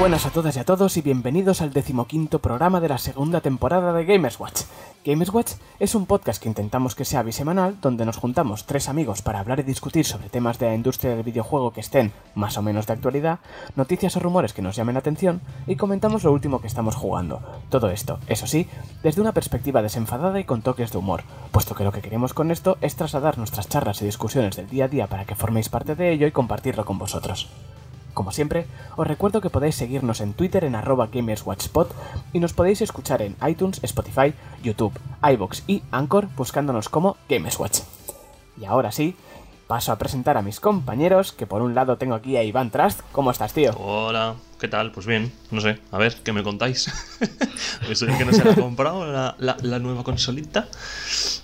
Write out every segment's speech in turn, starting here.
buenas a todas y a todos y bienvenidos al decimoquinto programa de la segunda temporada de Gamers Watch. Gamers Watch es un podcast que intentamos que sea bisemanal, donde nos juntamos tres amigos para hablar y discutir sobre temas de la industria del videojuego que estén más o menos de actualidad, noticias o rumores que nos llamen la atención y comentamos lo último que estamos jugando. Todo esto, eso sí, desde una perspectiva desenfadada y con toques de humor, puesto que lo que queremos con esto es trasladar nuestras charlas y discusiones del día a día para que forméis parte de ello y compartirlo con vosotros. Como siempre, os recuerdo que podéis seguirnos en Twitter en arroba gamerswatchspot y nos podéis escuchar en iTunes, Spotify, YouTube, iBox y Anchor buscándonos como Gamerswatch. Y ahora sí, paso a presentar a mis compañeros, que por un lado tengo aquí a Iván Trust. ¿Cómo estás, tío? Hola, ¿qué tal? Pues bien, no sé, a ver, ¿qué me contáis? Soy el que no se ha comprado la, la, la, nueva consolita,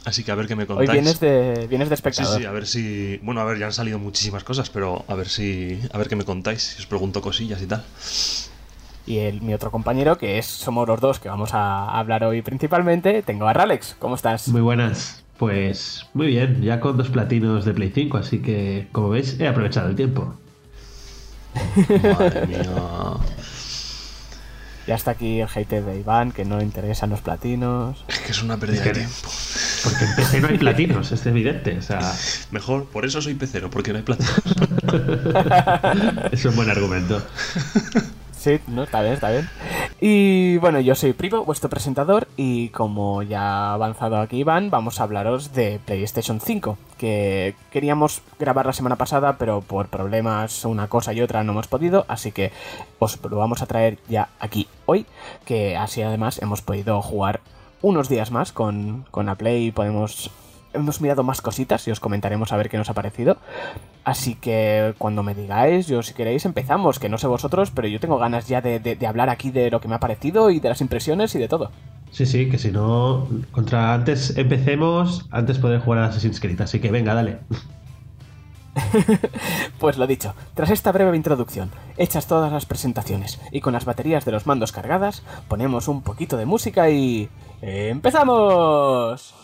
así que a ver qué me contáis. Hoy vienes de, vienes de espectador. Sí, sí, a ver si... Bueno, a ver, ya han salido muchísimas cosas, pero a ver si... A ver qué me contáis, si os pregunto cosillas y tal. Y el, mi otro compañero, que es somos los dos que vamos a hablar hoy principalmente, tengo a Ralex. ¿Cómo estás? Muy buenas. Pues muy bien, ya con dos platinos de Play 5, así que como veis he aprovechado el tiempo. Madre mía. Ya está aquí el hate de Iván, que no le interesan los platinos. Es que es una pérdida de tiempo. Porque en PC no hay platinos, es evidente. O sea... Mejor, por eso soy pecero, porque no hay platinos. es un buen argumento. Sí, no, está bien, está bien. Y bueno, yo soy Primo, vuestro presentador, y como ya ha avanzado aquí Iván, vamos a hablaros de PlayStation 5, que queríamos grabar la semana pasada, pero por problemas una cosa y otra no hemos podido, así que os lo vamos a traer ya aquí hoy, que así además hemos podido jugar unos días más con, con la Play y podemos hemos mirado más cositas y os comentaremos a ver qué nos ha parecido. Así que cuando me digáis, yo si queréis empezamos, que no sé vosotros, pero yo tengo ganas ya de, de, de hablar aquí de lo que me ha parecido y de las impresiones y de todo. Sí, sí, que si no, contra antes empecemos, antes poder jugar a Assassin's Creed, así que venga, dale. pues lo dicho, tras esta breve introducción, hechas todas las presentaciones y con las baterías de los mandos cargadas, ponemos un poquito de música y... ¡Empezamos!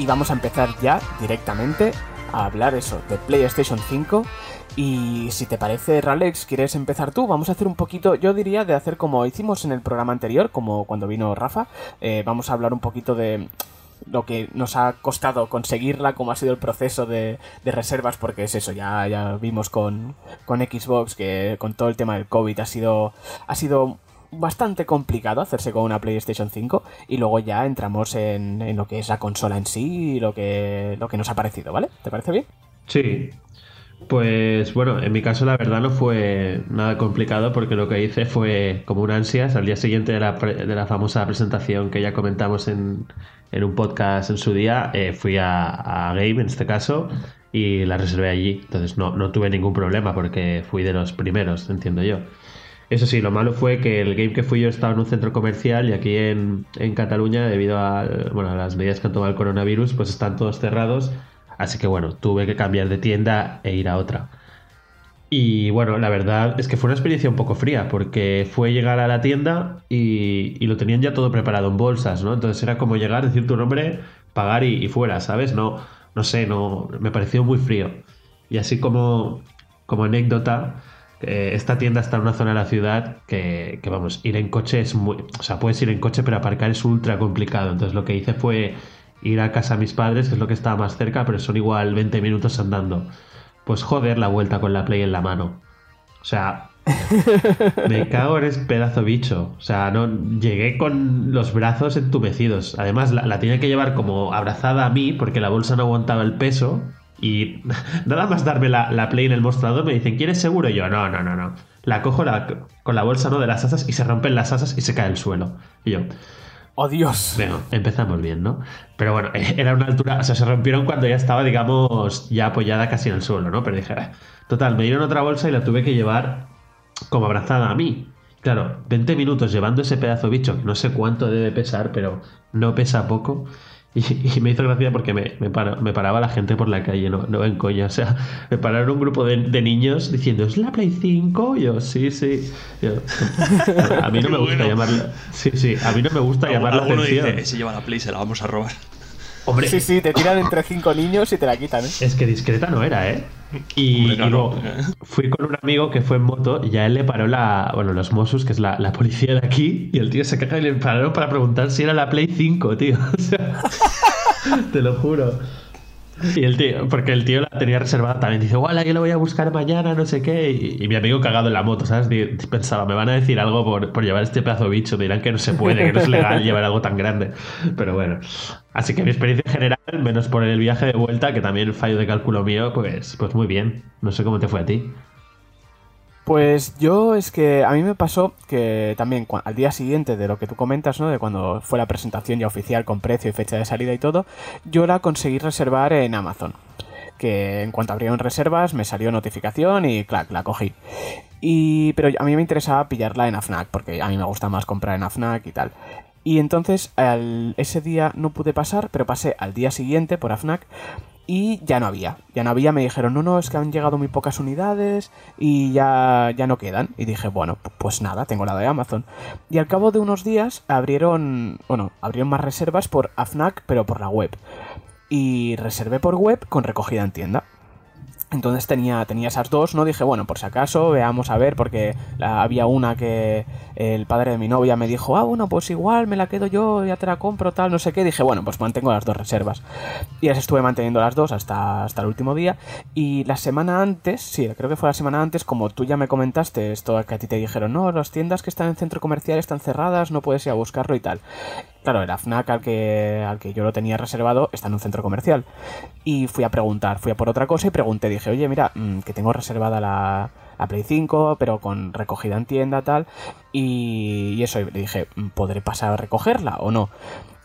Y vamos a empezar ya directamente a hablar eso de PlayStation 5 y si te parece Ralex quieres empezar tú vamos a hacer un poquito yo diría de hacer como hicimos en el programa anterior como cuando vino Rafa. Eh, vamos a hablar un poquito de lo que nos ha costado conseguirla, cómo ha sido el proceso de, de reservas, porque es eso, ya, ya vimos con, con, Xbox que con todo el tema del COVID ha sido, ha sido bastante complicado hacerse con una PlayStation 5 y luego ya entramos en, en, lo que es la consola en sí y lo que, lo que nos ha parecido, ¿vale? ¿Te parece bien? Sí. Pues bueno, en mi caso la verdad no fue nada complicado porque lo que hice fue como un ansias al día siguiente de la, de la famosa presentación que ya comentamos en, en un podcast en su día, eh, fui a, a, Game en este caso y la reservé allí. Entonces no, no tuve ningún problema porque fui de los primeros, entiendo yo. Eso sí, lo malo fue que el game que fui yo estaba en un centro comercial y aquí en, en Cataluña, debido a, bueno, las medidas que han tomado el coronavirus, pues están todos cerrados. Así que bueno, tuve que cambiar de tienda e ir a otra. Y bueno, la verdad es que fue una experiencia un poco fría, porque fue llegar a la tienda y, y lo tenían ya todo preparado en bolsas, ¿no? Entonces era como llegar, decir tu nombre, pagar y, y fuera, ¿sabes? No, no sé, no, me pareció muy frío. Y así como, como anécdota, eh, esta tienda está en una zona de la ciudad que, que, vamos, ir en coche es muy. O sea, puedes ir en coche, pero aparcar es ultra complicado. Entonces lo que hice fue ir a casa de mis padres, que es lo que estaba más cerca, pero son igual 20 minutos andando. Pues joder, la vuelta con la Play en la mano. O sea, me cago en ese pedazo bicho. O sea, no llegué con los brazos entumecidos. Además, la, la tenía que llevar como abrazada a mí porque la bolsa no aguantaba el peso. Y nada más darme la, la, play en el mostrador me dicen, ¿quieres seguro? Y yo, no, no, no, no. La cojo la, con la bolsa ¿no? de las asas y se rompen las asas y se cae el suelo. Y yo, ¡Oh, Dios! Bueno, empezamos bien, ¿no? Pero bueno, era una altura, o sea, se rompieron cuando ya estaba, digamos, ya apoyada casi en el suelo, ¿no? Pero dije, total, me dieron otra bolsa y la tuve que llevar como abrazada a mí. Claro, 20 minutos llevando ese pedazo bicho, que no sé cuánto debe pesar, pero no pesa poco. Y, me hizo gracia porque me, me, paraba la gente por la calle, no, no en coña. O sea, me pararon un grupo de, niños diciendo, ¿es la Play 5? Yo, sí, sí. a mí no me gusta llamarla. Sí, sí, a mí no me gusta llamar la atención. Dice, lleva la Play, se la vamos a robar. Hombre. Sí, sí, te tiran entre cinco niños y te la quitan, ¿eh? Es que discreta no era, ¿eh? Y, fui con un amigo que fue en moto y a él le paró la, bueno, los Mossos, que es la, la policía de aquí, y el tío se caga y le pararon para preguntar si era la Play 5, tío. O sea, te lo juro. Y el tío, porque el tío la tenía reservada también. Dice, igual yo lo voy a buscar mañana, no sé qué. Y, mi amigo cagado en la moto, ¿sabes? Pensaba, me van a decir algo por, por llevar este pedazo de bicho. Dirán que no se puede, que no es legal llevar algo tan grande. Pero bueno. Así que mi experiencia general, menos por el viaje de vuelta, que también fallo de cálculo mío, pues, pues muy bien. No sé cómo te fue a ti. Pues yo es que a mí me pasó que también al día siguiente de lo que tú comentas, ¿no? De cuando fue la presentación ya oficial con precio y fecha de salida y todo, yo la conseguí reservar en Amazon. Que en cuanto abrieron reservas me salió notificación y clac, la cogí. Y, pero a mí me interesaba pillarla en AFNAC, porque a mí me gusta más comprar en AFNAC y tal. Y entonces ese día no pude pasar, pero pasé al día siguiente por AFNAC y ya no había. Ya no había, me dijeron, no, no, es que han llegado muy pocas unidades y ya, ya no quedan. Y dije, bueno, pues nada, tengo la de Amazon. Y al cabo de unos días abrieron, bueno, abrieron más reservas por AFNAC, pero por la web. Y reservé por web con recogida en tienda. Entonces tenía, tenía esas dos, ¿no? Dije, bueno, por si acaso, veamos a ver, porque había una que el padre de mi novia me dijo, ah, bueno, pues igual me la quedo yo, ya te la compro, tal, no sé qué. Dije, bueno, pues mantengo las dos reservas. Y las estuve manteniendo las dos hasta, hasta el último día. Y la semana antes, sí, creo que fue la semana antes, como tú ya me comentaste, esto que a ti te dijeron, no, las tiendas que están en centro comercial están cerradas, no puedes ir a buscarlo y tal. Claro, el FNAC al que, al que yo lo tenía reservado está en un centro comercial. Y fui a preguntar, fui a por otra cosa y pregunté, dije, oye, mira, mm, que tengo reservada la, la Play 5, pero con recogida en tienda, tal. Y, y eso, le dije, mm, ¿podré pasar a recogerla o no?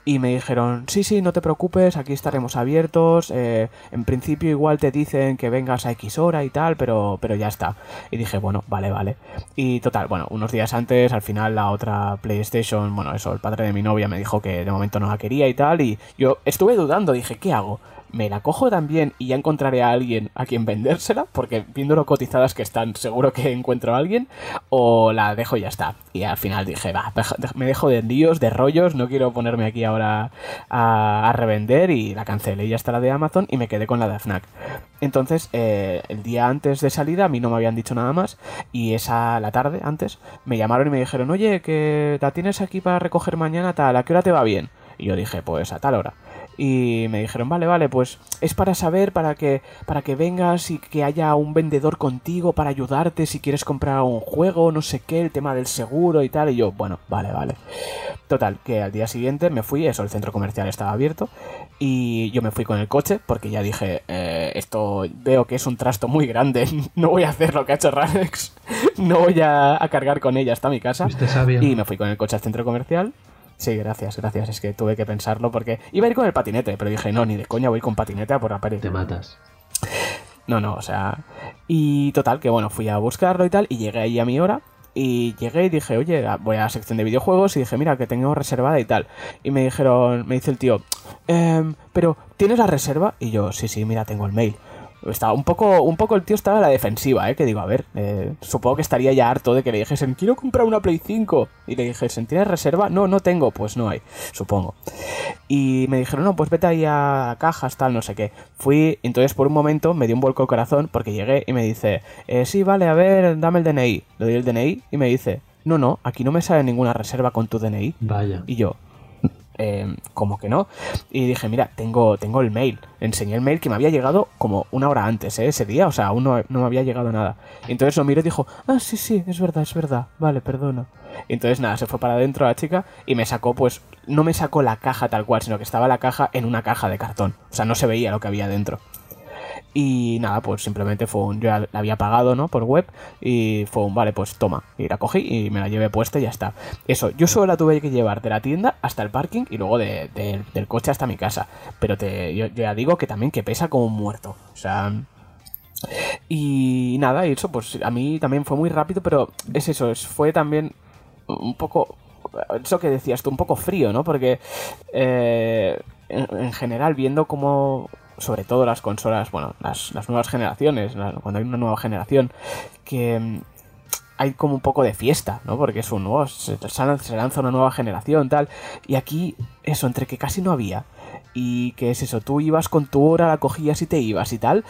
Y me dijeron, sí, sí, no te preocupes, aquí estaremos abiertos. Eh, en principio igual te dicen que vengas a X hora y tal, pero, pero ya está. Y dije, bueno, vale, vale. Y total, bueno, unos días antes, al final la otra PlayStation, bueno, eso, el padre de mi novia me dijo que de momento no la quería y tal. Y yo estuve dudando, dije, ¿qué hago? Me la cojo también y ya encontraré a alguien a quien vendérsela, porque viendo lo cotizadas que están, seguro que encuentro a alguien, o la dejo y ya está. Y al final dije, va, me dejo de líos, de rollos, no quiero ponerme aquí ahora a, revender y la cancelé y ya está la de Amazon y me quedé con la de FNAC. Entonces, eh, el día antes de salida a mí no me habían dicho nada más y esa, la tarde antes, me llamaron y me dijeron, oye, que la tienes aquí para recoger mañana tal, ¿a qué hora te va bien? Y yo dije, pues a tal hora y me dijeron, vale, vale, pues es para saber, para que, para que vengas y que haya un vendedor contigo para ayudarte si quieres comprar un juego, no sé qué, el tema del seguro y tal. Y yo, bueno, vale, vale. Total, que al día siguiente me fui, eso, el centro comercial estaba abierto y yo me fui con el coche porque ya dije, eh, esto veo que es un trasto muy grande, no voy a hacer lo que ha hecho Ranex, no voy a, cargar con ella hasta mi casa. Y me fui con el coche al centro comercial Sí, gracias, gracias. Es que tuve que pensarlo porque iba a ir con el patinete, pero dije, no, ni de coña voy con patinete a por la pared. Te matas. No, no, o sea. Y total, que bueno, fui a buscarlo y tal, y llegué ahí a mi hora. Y llegué y dije, oye, voy a la sección de videojuegos y dije, mira, que tengo reservada y tal. Y me dijeron, me dice el tío, ehm, pero ¿tienes la reserva? Y yo, sí, sí, mira, tengo el mail. Estaba un poco, un poco el tío estaba a la defensiva, ¿eh? Que digo, a ver, eh, supongo que estaría ya harto de que le dijesen, quiero comprar una Play 5. Y le dijesen, ¿tienes reserva? No, no tengo. Pues no hay, supongo. Y me dijeron, no, pues vete ahí a cajas, tal, no sé qué. Fui, entonces por un momento me dio un vuelco el corazón porque llegué y me dice, eh, sí, vale, a ver, dame el DNI. Le doy el DNI y me dice, no, no, aquí no me sale ninguna reserva con tu DNI. Vaya. Y yo, eh, como que no. Y dije, mira, tengo, tengo el mail. Enseñé el mail que me había llegado como una hora antes, ¿eh? ese día, o sea, aún no, me había llegado nada. Entonces lo miró y dijo, ah, sí, sí, es verdad, es verdad, vale, perdona. Entonces nada, se fue para adentro la chica y me sacó, pues, no me sacó la caja tal cual, sino que estaba la caja en una caja de cartón. O sea, no se veía lo que había dentro. Y nada, pues simplemente fue un. Yo la había pagado, ¿no? Por web. Y fue un, vale, pues toma. Y la cogí y me la llevé puesta y ya está. Eso, yo solo la tuve que llevar de la tienda hasta el parking y luego de, del coche hasta mi casa. Pero te, yo, ya digo que también que pesa como un muerto. O sea. Y nada, y eso, pues a mí también fue muy rápido, pero es eso, fue también un poco. Eso que decías tú, un poco frío, ¿no? Porque. Eh, en, general, viendo cómo, sobre todo las consolas, bueno, las, nuevas generaciones, cuando hay una nueva generación, que mm, hay como un poco de fiesta, ¿no? Porque es un nuevo, se, se lanza una nueva generación, tal, y aquí, eso, entre que casi no había, y que es eso, tú ibas con tu hora, la cogías y te ibas y tal,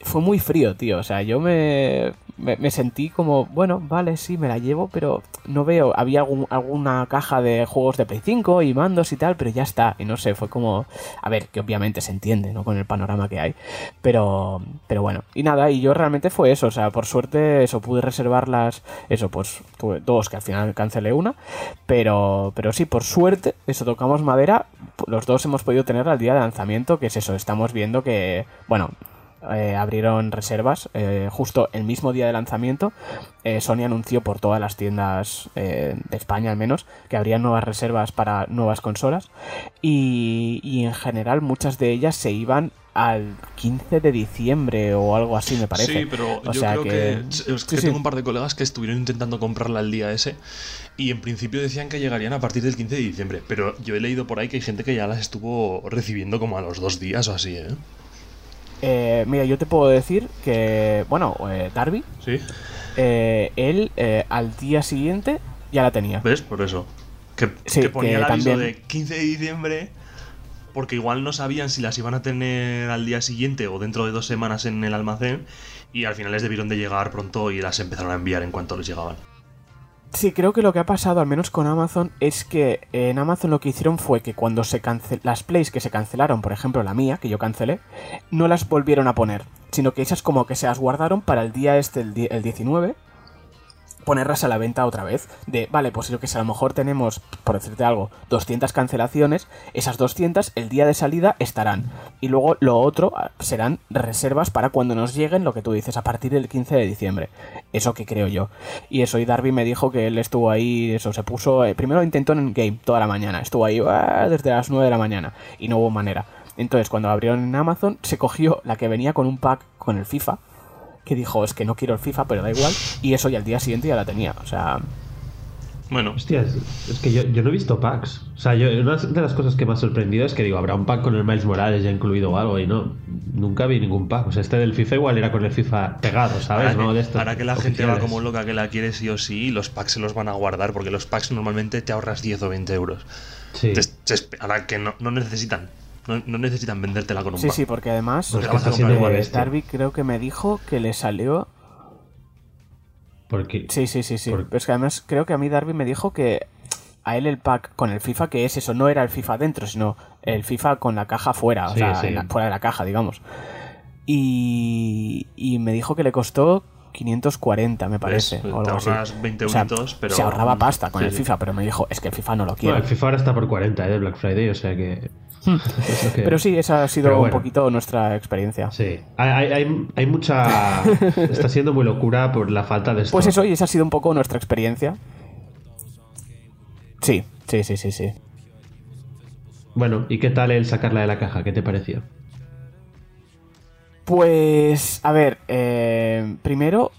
fue muy frío, tío. O sea, yo me, me, sentí como, bueno, vale, sí, me la llevo, pero no veo. Había alguna caja de juegos de Play 5 y mandos y tal, pero ya está. Y no sé, fue como, a ver, que obviamente se entiende, ¿no? Con el panorama que hay. Pero, pero bueno, y nada, y yo realmente fue eso. O sea, por suerte, eso pude reservarlas, eso, pues dos, que al final cancelé una. Pero, pero sí, por suerte, eso tocamos madera. Los dos hemos podido tener al día de lanzamiento, que es eso, estamos viendo que, bueno, eh, abrieron reservas eh, justo el mismo día de lanzamiento. Eh, Sony anunció por todas las tiendas de España al menos que habría nuevas reservas para nuevas consolas y, en general muchas de ellas se iban al 15 de diciembre o algo así me parece. Sí, pero yo creo que, tengo un par de colegas que estuvieron intentando comprarla el día ese y en principio decían que llegarían a partir del 15 de diciembre, pero yo he leído por ahí que hay gente que ya las estuvo recibiendo como a los dos días o así, ¿eh? Eh, mira, yo te puedo decir que, bueno, eh, Darby, ¿Sí? Eh, él al día siguiente ya la tenía. ¿Ves? Por eso. Que, que ponía el aviso de 15 de diciembre porque igual no sabían si las iban a tener al día siguiente o dentro de dos semanas en el almacén y al final les debieron de llegar pronto y las empezaron a enviar en cuanto les llegaban. Sí, creo que lo que ha pasado, al menos con Amazon, es que en Amazon lo que hicieron fue que cuando se cancel las plays que se cancelaron, por ejemplo la mía, que yo cancelé, no las volvieron a poner, sino que esas como que se las guardaron para el día este, el, el 19, ponerlas a la venta otra vez. De, vale, pues lo que sé, a lo mejor tenemos, por decirte algo, 200 cancelaciones, esas 200 el día de salida estarán. Y luego lo otro ah, serán reservas para cuando nos lleguen, lo que tú dices, a partir del 15 de diciembre. Eso que creo yo. Y eso, y Darby me dijo que él estuvo ahí, eso, se puso, eh, primero intentó en game toda la mañana, estuvo ahí ah, desde las 9 de la mañana y no hubo manera. Entonces, cuando abrieron en Amazon, se cogió la que venía con un pack con el FIFA que dijo, es que no quiero el FIFA, pero da igual, y eso ya al día siguiente ya la tenía, o sea... Bueno. Hostia, es, que yo, no he visto packs. O sea, yo, una de las cosas que me ha sorprendido es que digo, habrá un pack con el Miles Morales ya incluido o algo, y no, nunca vi ningún pack. O sea, este del FIFA igual era con el FIFA pegado, ¿sabes? Ahora, que, de que la gente va como loca que la quiere sí o sí, los packs se los van a guardar, porque los packs normalmente te ahorras 10 o 20 euros. Sí. ahora que no, no necesitan no, necesitan vendértela con un Sí, sí, porque además Darby creo que me dijo que le salió... Porque... Sí, sí, sí, sí. Pero es que además creo que a mí Darby me dijo que a él el pack con el FIFA, que es eso, no era el FIFA dentro, sino el FIFA con la caja fuera, o sea, fuera de la caja, digamos. Y, y me dijo que le costó 540, me parece. o algo así. 20 pero... Se ahorraba pasta con el FIFA, pero me dijo, es que el FIFA no lo quiero. el FIFA ahora está por 40 ¿eh? de Black Friday, o sea que... Pero sí, esa ha sido un poquito nuestra experiencia. Sí, hay, mucha... Está siendo muy locura por la falta de... Pues eso, y esa ha sido un poco nuestra experiencia. Sí, sí, sí, sí, sí. Bueno, ¿y qué tal el sacarla de la caja? ¿Qué te pareció? Pues, a ver, eh, primero,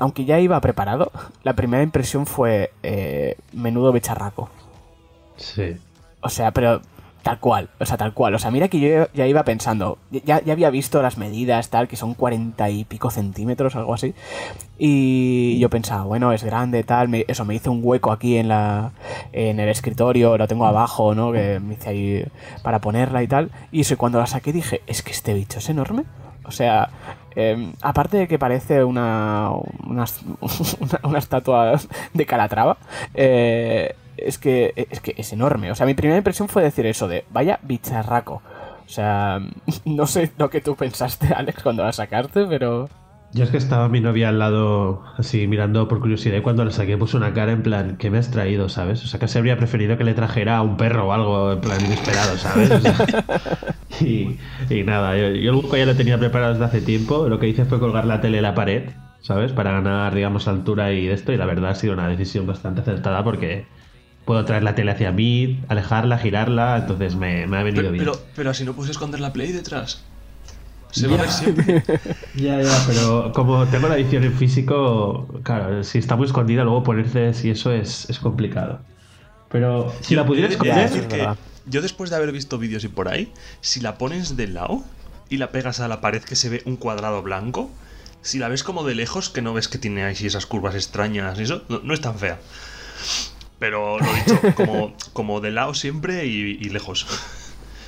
aunque ya iba preparado, la primera impresión fue eh, menudo becharraco. Sí. O sea, pero Tal cual, o sea, tal cual. O sea, mira que yo ya iba pensando, ya, ya había visto las medidas, tal, que son cuarenta y pico centímetros, algo así. Y yo pensaba, bueno, es grande, tal. eso, me hice un hueco aquí en la en el escritorio, lo tengo abajo, ¿no? Que me hice ahí para ponerla y tal. Y eso, cuando la saqué dije, es que este bicho es enorme. O sea, em, aparte de que parece una, una, una, estatua de Calatrava, eh, es que, es que es enorme. O sea, mi primera impresión fue decir eso de, vaya bicharraco. O sea, no sé lo que tú pensaste, Alex, cuando la sacaste, pero... Yo es que estaba mi novia al lado, así mirando por curiosidad, y cuando la saqué puso una cara en plan, ¿qué me has traído, sabes? O sea, casi habría preferido que le trajera a un perro o algo, en plan inesperado, ¿sabes? y, nada, yo, yo, el buco ya lo tenía preparado desde hace tiempo, lo que hice fue colgar la tele en la pared, ¿sabes? Para ganar, digamos, altura y de esto, y la verdad ha sido una decisión bastante acertada porque puedo traer la tele hacia mí, alejarla, girarla, entonces me, ha venido bien. Pero, pero así no puedes esconder la Play detrás. Se va a ver siempre. ya, ya, pero como tengo la edición en físico, claro, si está muy escondida, luego ponerse si eso es, es complicado. Pero si la pudieras esconder... yo después de haber visto vídeos y por ahí, si la pones de lado y la pegas a la pared que se ve un cuadrado blanco, si la ves como de lejos, que no ves que tiene ahí esas curvas extrañas y eso, no, es tan fea. Pero lo dicho, como, como de lado siempre y, lejos.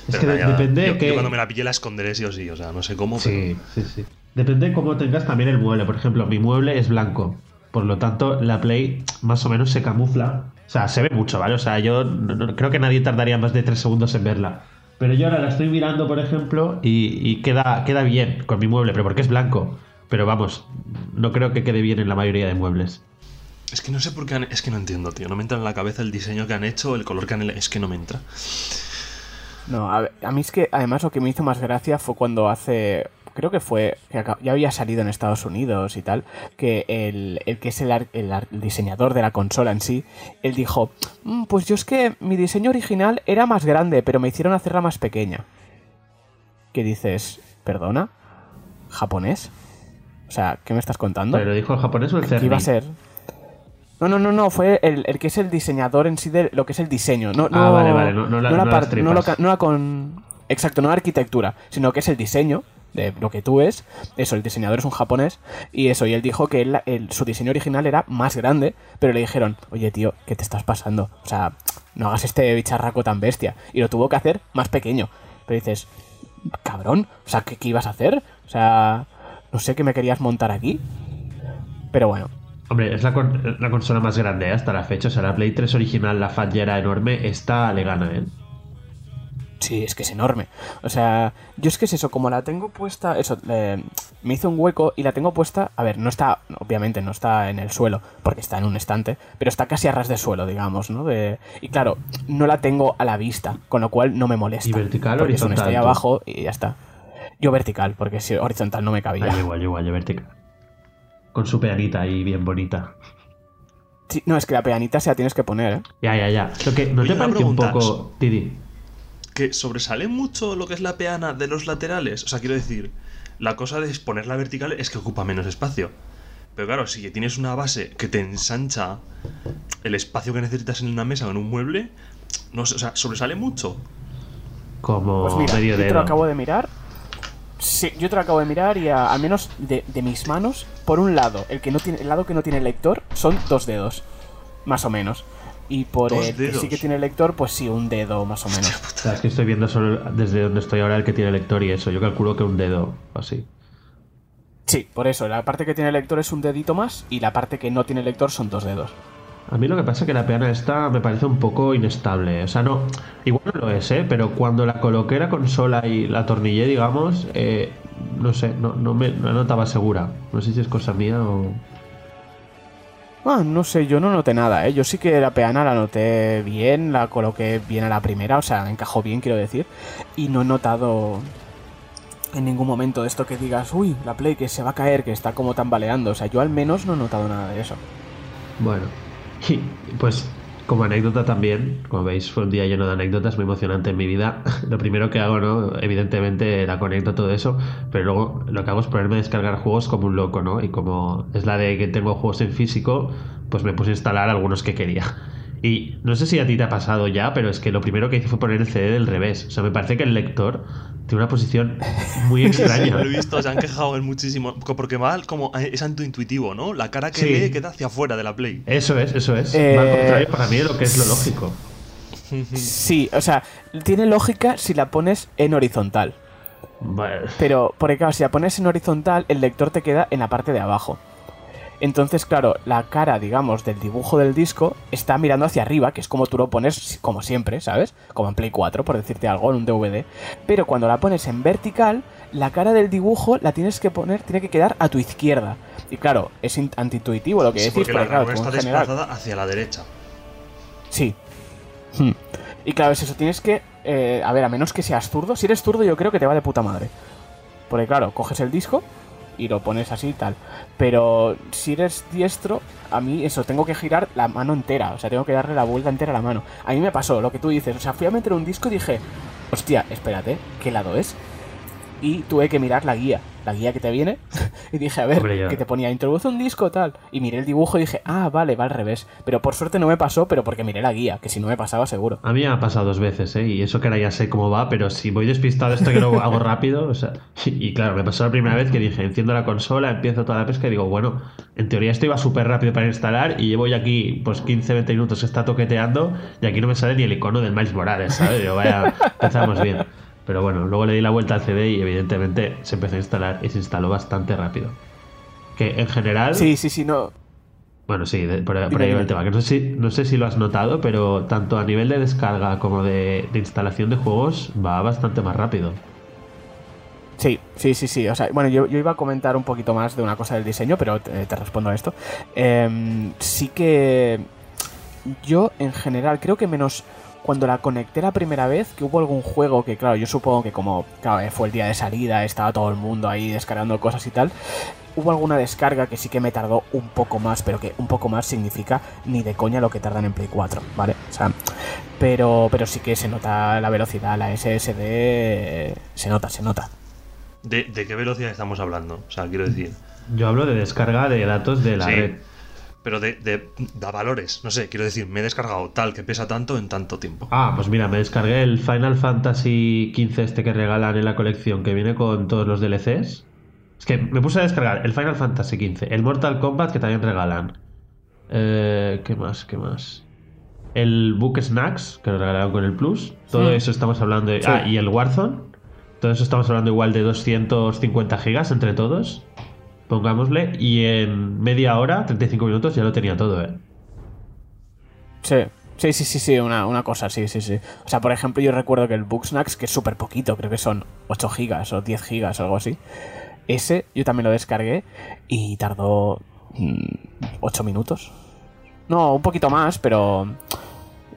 Es que depende yo, que... cuando me la pille la esconderé sí o sí, o sea, no sé cómo. Sí, sí, sí. Depende de cómo tengas también el mueble. Por ejemplo, mi mueble es blanco. Por lo tanto, la Play más o menos se camufla. O sea, se ve mucho, ¿vale? O sea, yo creo que nadie tardaría más de 3 segundos en verla. Pero yo ahora la estoy mirando, por ejemplo, y, y, queda, queda bien con mi mueble, pero porque es blanco. Pero vamos, no creo que quede bien en la mayoría de muebles. Es que no sé por qué han... Es que no entiendo, tío. No me entra en la cabeza el diseño que han hecho, el color que han... Es que no me entra. No, a, mí es que además lo que me hizo más gracia fue cuando hace creo que fue, que ya había salido en Estados Unidos y tal, que el, que es el, diseñador de la consola en sí, él dijo, mm, pues yo es que mi diseño original era más grande, pero me hicieron hacerla más pequeña. ¿Qué dices? ¿Perdona? ¿Japonés? O sea, ¿qué me estás contando? ¿Pero dijo el japonés o el ¿Qué iba a ser? No, no, no, no, fue el, que es el diseñador en sí de lo que es el diseño. No, ah, vale, vale, no, la, no, la, con... Exacto, no la arquitectura, sino que es el diseño de lo que tú es. Eso, el diseñador es un japonés y eso, y él dijo que él, su diseño original era más grande, pero le dijeron, oye tío, ¿qué te estás pasando? O sea, no hagas este bicharraco tan bestia. Y lo tuvo que hacer más pequeño. Pero dices, cabrón, o sea, ¿qué, qué ibas a hacer? O sea, no sé qué me querías montar aquí. Pero bueno. Hombre, es la, consola más grande ¿eh? hasta la fecha. O sea, la Play 3 original, la Fat ya era enorme. Esta le gana, ¿eh? Sí, es que es enorme. O sea, yo es que es eso, como la tengo puesta, eso, me hizo un hueco y la tengo puesta, a ver, no está, obviamente no está en el suelo, porque está en un estante, pero está casi a ras de suelo, digamos, ¿no? De, y claro, no la tengo a la vista, con lo cual no me molesta. ¿Y vertical o horizontal? Ahí abajo y ya está. Yo vertical, porque si horizontal no me cabía. Ah, igual, igual, yo vertical. Con su peanita ahí bien bonita. Sí, no, es que la peanita se la tienes que poner, ¿eh? Ya, ya, ya. Lo que, ¿No te parece un poco, Tidi? Que sobresale mucho lo que es la peana de los laterales. O sea, quiero decir, la cosa de ponerla vertical es que ocupa menos espacio. Pero claro, si tienes una base que te ensancha el espacio que necesitas en una mesa o en un mueble, no o sea, sobresale mucho. Como pues medio dedo. Yo lo acabo de mirar Sí, yo te lo acabo de mirar y al menos de, mis manos, por un lado, el que no tiene, el lado que no tiene lector son dos dedos, más o menos. Y por el que sí que tiene lector, pues sí, un dedo más o menos. es que estoy viendo solo desde donde estoy ahora el que tiene lector y eso. Yo calculo que un dedo, así. Sí, por eso, la parte que tiene lector es un dedito más y la parte que no tiene lector son dos dedos. A mí lo que pasa es que la peana esta me parece un poco inestable. O sea, no. Igual no lo es, ¿eh? Pero cuando la coloqué la consola y la tornillé, digamos, eh, no sé, no, no me la notaba segura. No sé si es cosa mía o. Ah, no sé, yo no noté nada, ¿eh? Yo sí que la peana la noté bien, la coloqué bien a la primera, o sea, encajó bien, quiero decir. Y no he notado en ningún momento de esto que digas, uy, la Play que se va a caer, que está como tambaleando. O sea, yo al menos no he notado nada de eso. Bueno, y pues como anécdota también, como veis, fue un día lleno de anécdotas muy emocionante en mi vida. Lo primero que hago, ¿no? Evidentemente la conecto todo eso, pero luego lo que hago es ponerme a descargar juegos como un loco, ¿no? Y como es la de que tengo juegos en físico, pues me puse a instalar algunos que quería. Y no sé si a ti te ha pasado ya, pero es que lo primero que hice fue poner el CD del revés. O sea, me parece que el lector tiene una posición muy extraña. lo he visto, se han quejado muchísimo. Porque mal como es intuitivo, ¿no? La cara que lee queda hacia afuera de la Play. Eso es, eso es. Eh... contrario para mí lo que es lo lógico. Sí, o sea, tiene lógica si la pones en horizontal. Pero, porque claro, si la pones en horizontal, el lector te queda en la parte de abajo. Entonces, claro, la cara, digamos, del dibujo del disco está mirando hacia arriba, que es como tú lo pones como siempre, ¿sabes? Como en Play 4, por decirte algo, en un DVD. Pero cuando la pones en vertical, la cara del dibujo la tienes que poner, tiene que quedar a tu izquierda. Y claro, es antiintuitivo lo que decís, porque, la claro, está desplazada hacia la derecha. Sí. Hmm. Y claro, es eso, tienes que... Eh, a ver, a menos que seas zurdo. Si eres zurdo yo creo que te va de puta madre. Porque claro, coges el disco, y lo pones así y tal. Pero si eres diestro, a mí eso, tengo que girar la mano entera, o sea, tengo que darle la vuelta entera a la mano. A mí me pasó lo que tú dices, o sea, fui a meter un disco y dije, hostia, espérate, ¿qué lado es? Y tuve que mirar la guía. La guía que te viene, y dije, a ver, que te ponía introduce un disco tal. Y miré el dibujo y dije, ah, vale, va al revés. Pero por suerte no me pasó, pero porque miré la guía, que si no me pasaba seguro. A mí me ha pasado dos veces, ¿eh? Y eso que ahora ya sé cómo va, pero si voy despistado esto que lo hago rápido, o sea, y claro, me pasó la primera vez que dije, enciendo la consola, empiezo toda la pesca y digo, bueno, en teoría esto iba súper rápido para instalar y llevo ya aquí pues 15, 20 minutos que está toqueteando y aquí no me sale ni el icono del Miles Morales, ¿sabes? Yo, vaya, empezamos bien. Pero bueno, luego le di la vuelta al CD y evidentemente se empezó a instalar y se instaló bastante rápido. Que en general... Sí, sí, sí, no. Bueno, sí, por, ahí va el tema. Que no, sé si, no sé si lo has notado, pero tanto a nivel de descarga como de, instalación de juegos va bastante más rápido. Sí, sí, sí, sí. O sea, bueno, yo, iba a comentar un poquito más de una cosa del diseño, pero te, respondo a esto. Em, sí que yo, en general, creo que menos cuando la conecté la primera vez, que hubo algún juego que, claro, yo supongo que como claro, fue el día de salida, estaba todo el mundo ahí descargando cosas y tal, hubo alguna descarga que sí que me tardó un poco más, pero que un poco más significa ni de coña lo que tardan en Play 4, ¿vale? O sea, pero, pero sí que se nota la velocidad, la SSD, se nota, se nota. ¿De, qué velocidad estamos hablando? O sea, quiero decir... Yo hablo de descarga de datos de la red pero de, da valores. No sé, quiero decir, me he descargado tal que pesa tanto en tanto tiempo. Ah, pues mira, me descargué el Final Fantasy XV este que regalan en la colección, que viene con todos los DLCs. Es que me puse a descargar el Final Fantasy XV, el Mortal Kombat que también regalan. Eh, ¿Qué más? ¿Qué más? El Book Snacks, que lo regalaron con el Plus. Todo eso estamos hablando de... Ah, y el Warzone. Todo eso estamos hablando igual de 250 gigas entre todos pongámosle, y en media hora, 35 minutos, ya lo tenía todo, ¿eh? Sí. Sí, sí, sí, sí, una, cosa, sí, sí, sí. O sea, por ejemplo, yo recuerdo que el Booksnacks, que es súper poquito, creo que son 8 gigas o 10 gigas o algo así. Ese yo también lo descargué y tardó 8 mm, minutos. No, un poquito más, pero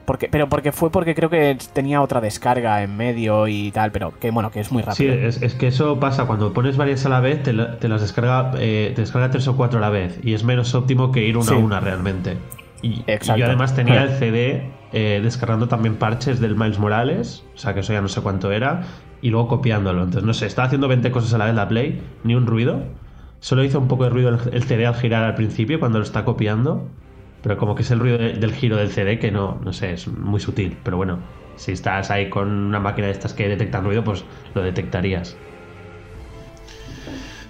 porque, pero porque fue porque creo que tenía otra descarga en medio y tal, pero que bueno, que es muy rápido. Sí, es, que eso pasa cuando pones varias a la vez, te, las descarga, eh, te descarga tres o cuatro a la vez y es menos óptimo que ir una a una realmente. Y, yo además tenía el CD eh, descargando también parches del Miles Morales, o sea que eso ya no sé cuánto era, y luego copiándolo. Entonces, no sé, estaba haciendo 20 cosas a la vez la Play, ni un ruido. Solo hizo un poco de ruido el CD al girar al principio cuando lo está copiando. Pero como que es el ruido del giro del CD que no, no sé, es muy sutil. Pero bueno, si estás ahí con una máquina de estas que detectan ruido, pues lo detectarías.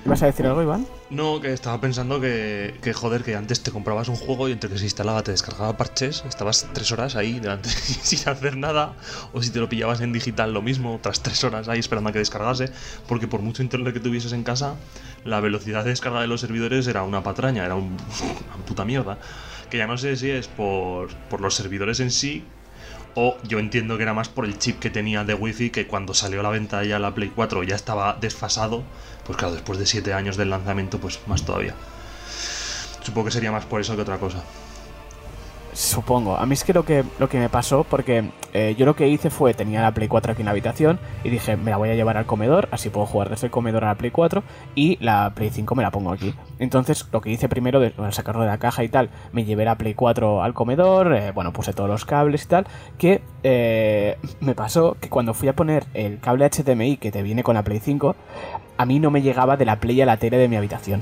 ¿Vas a decir algo, Iván? No, que estaba pensando que, que, joder, que antes te comprabas un juego y entre que se instalaba te descargaba parches, estabas tres horas ahí delante sin hacer nada, o si te lo pillabas en digital lo mismo, otras tres horas ahí esperando a que descargase, porque por mucho internet que tuvieses en casa, la velocidad de descarga de los servidores era una patraña, era una puta mierda que ya no sé si es por, los servidores en sí o yo entiendo que era más por el chip que tenía de wifi que cuando salió a la venta ya la Play 4 ya estaba desfasado, pues claro, después de 7 años del lanzamiento pues más todavía. Supongo que sería más por eso que otra cosa. Supongo. A mí es que lo que, lo que me pasó, porque eh, yo lo que hice fue, tenía la Play 4 aquí en la habitación y dije, me la voy a llevar al comedor, así puedo jugar desde el comedor a la Play 4 y la Play 5 me la pongo aquí. Entonces lo que hice primero, de, sacarlo de la caja y tal, me llevé la Play 4 al comedor, eh, bueno, puse todos los cables y tal, que eh, me pasó que cuando fui a poner el cable HDMI que te viene con la Play 5, a mí no me llegaba de la Play a la tele de mi habitación.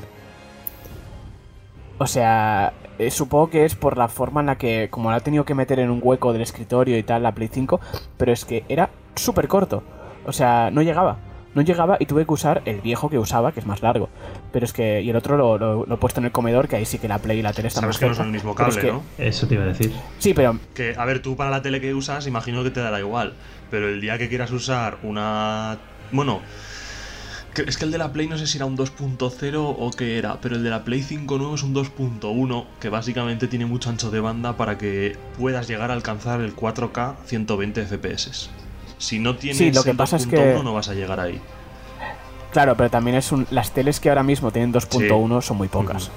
O sea, eh, supongo que es por la forma en la que, como la ha tenido que meter en un hueco del escritorio y tal, la Play 5, pero es que era súper corto. O sea, no llegaba. No llegaba y tuve que usar el viejo que usaba, que es más largo. Pero es que. Y el otro lo, he puesto en el comedor, que ahí sí que la Play y la tele están Sabes que no son el mismo cable, ¿no? Eso te iba a decir. Sí, pero. Que, a ver, tú para la tele que usas, imagino que te dará igual. Pero el día que quieras usar una. Bueno, es que el de la Play no sé si era un 2.0 o qué era, pero el de la Play 5 nuevo es un 2.1 que básicamente tiene mucho ancho de banda para que puedas llegar a alcanzar el 4K 120 FPS. Si no tienes sí, lo que pasa es que... no vas a llegar ahí. Claro, pero también es un... las teles que ahora mismo tienen 2.1 son muy pocas.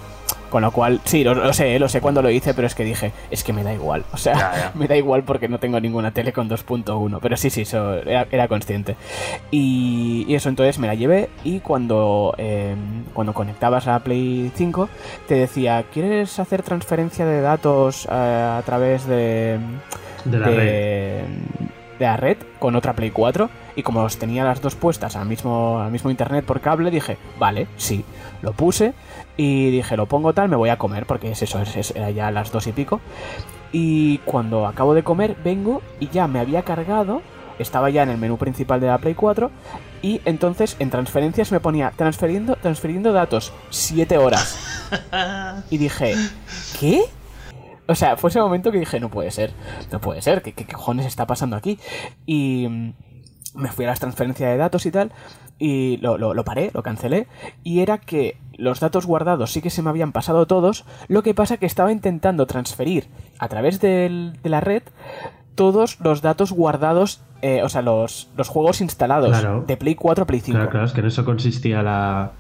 Con lo cual, sí, lo, sé, lo sé cuando lo hice, pero es que dije, es que me da igual. O sea, me da igual porque no tengo ninguna tele con 2.1. Pero sí, sí, eso era, consciente. Y, eso, entonces me la llevé y cuando, em, cuando conectabas a Play 5, te decía, ¿quieres hacer transferencia de datos eh, a través de... De la red. De la red con otra Play 4 y como os tenía las dos puestas al mismo, al mismo internet por cable, dije, vale, sí, lo puse y dije, lo pongo tal, me voy a comer porque es eso, es, era ya las dos y pico. Y cuando acabo de comer, vengo y ya me había cargado, estaba ya en el menú principal de la Play 4 y entonces en transferencias me ponía transferiendo, transferiendo datos 7 horas. Y dije, ¿qué? O sea, fue ese momento que dije, no puede ser, no puede ser, ¿qué, qué cojones está pasando aquí? Y mm, me fui a las transferencias de datos y tal, y lo, lo, paré, lo cancelé, y era que los datos guardados sí que se me habían pasado todos, lo que pasa que estaba intentando transferir a través de la red todos los datos guardados, eh, o sea, los, los juegos instalados de Play 4 a Play 5. Claro, claro, es que en eso consistía la,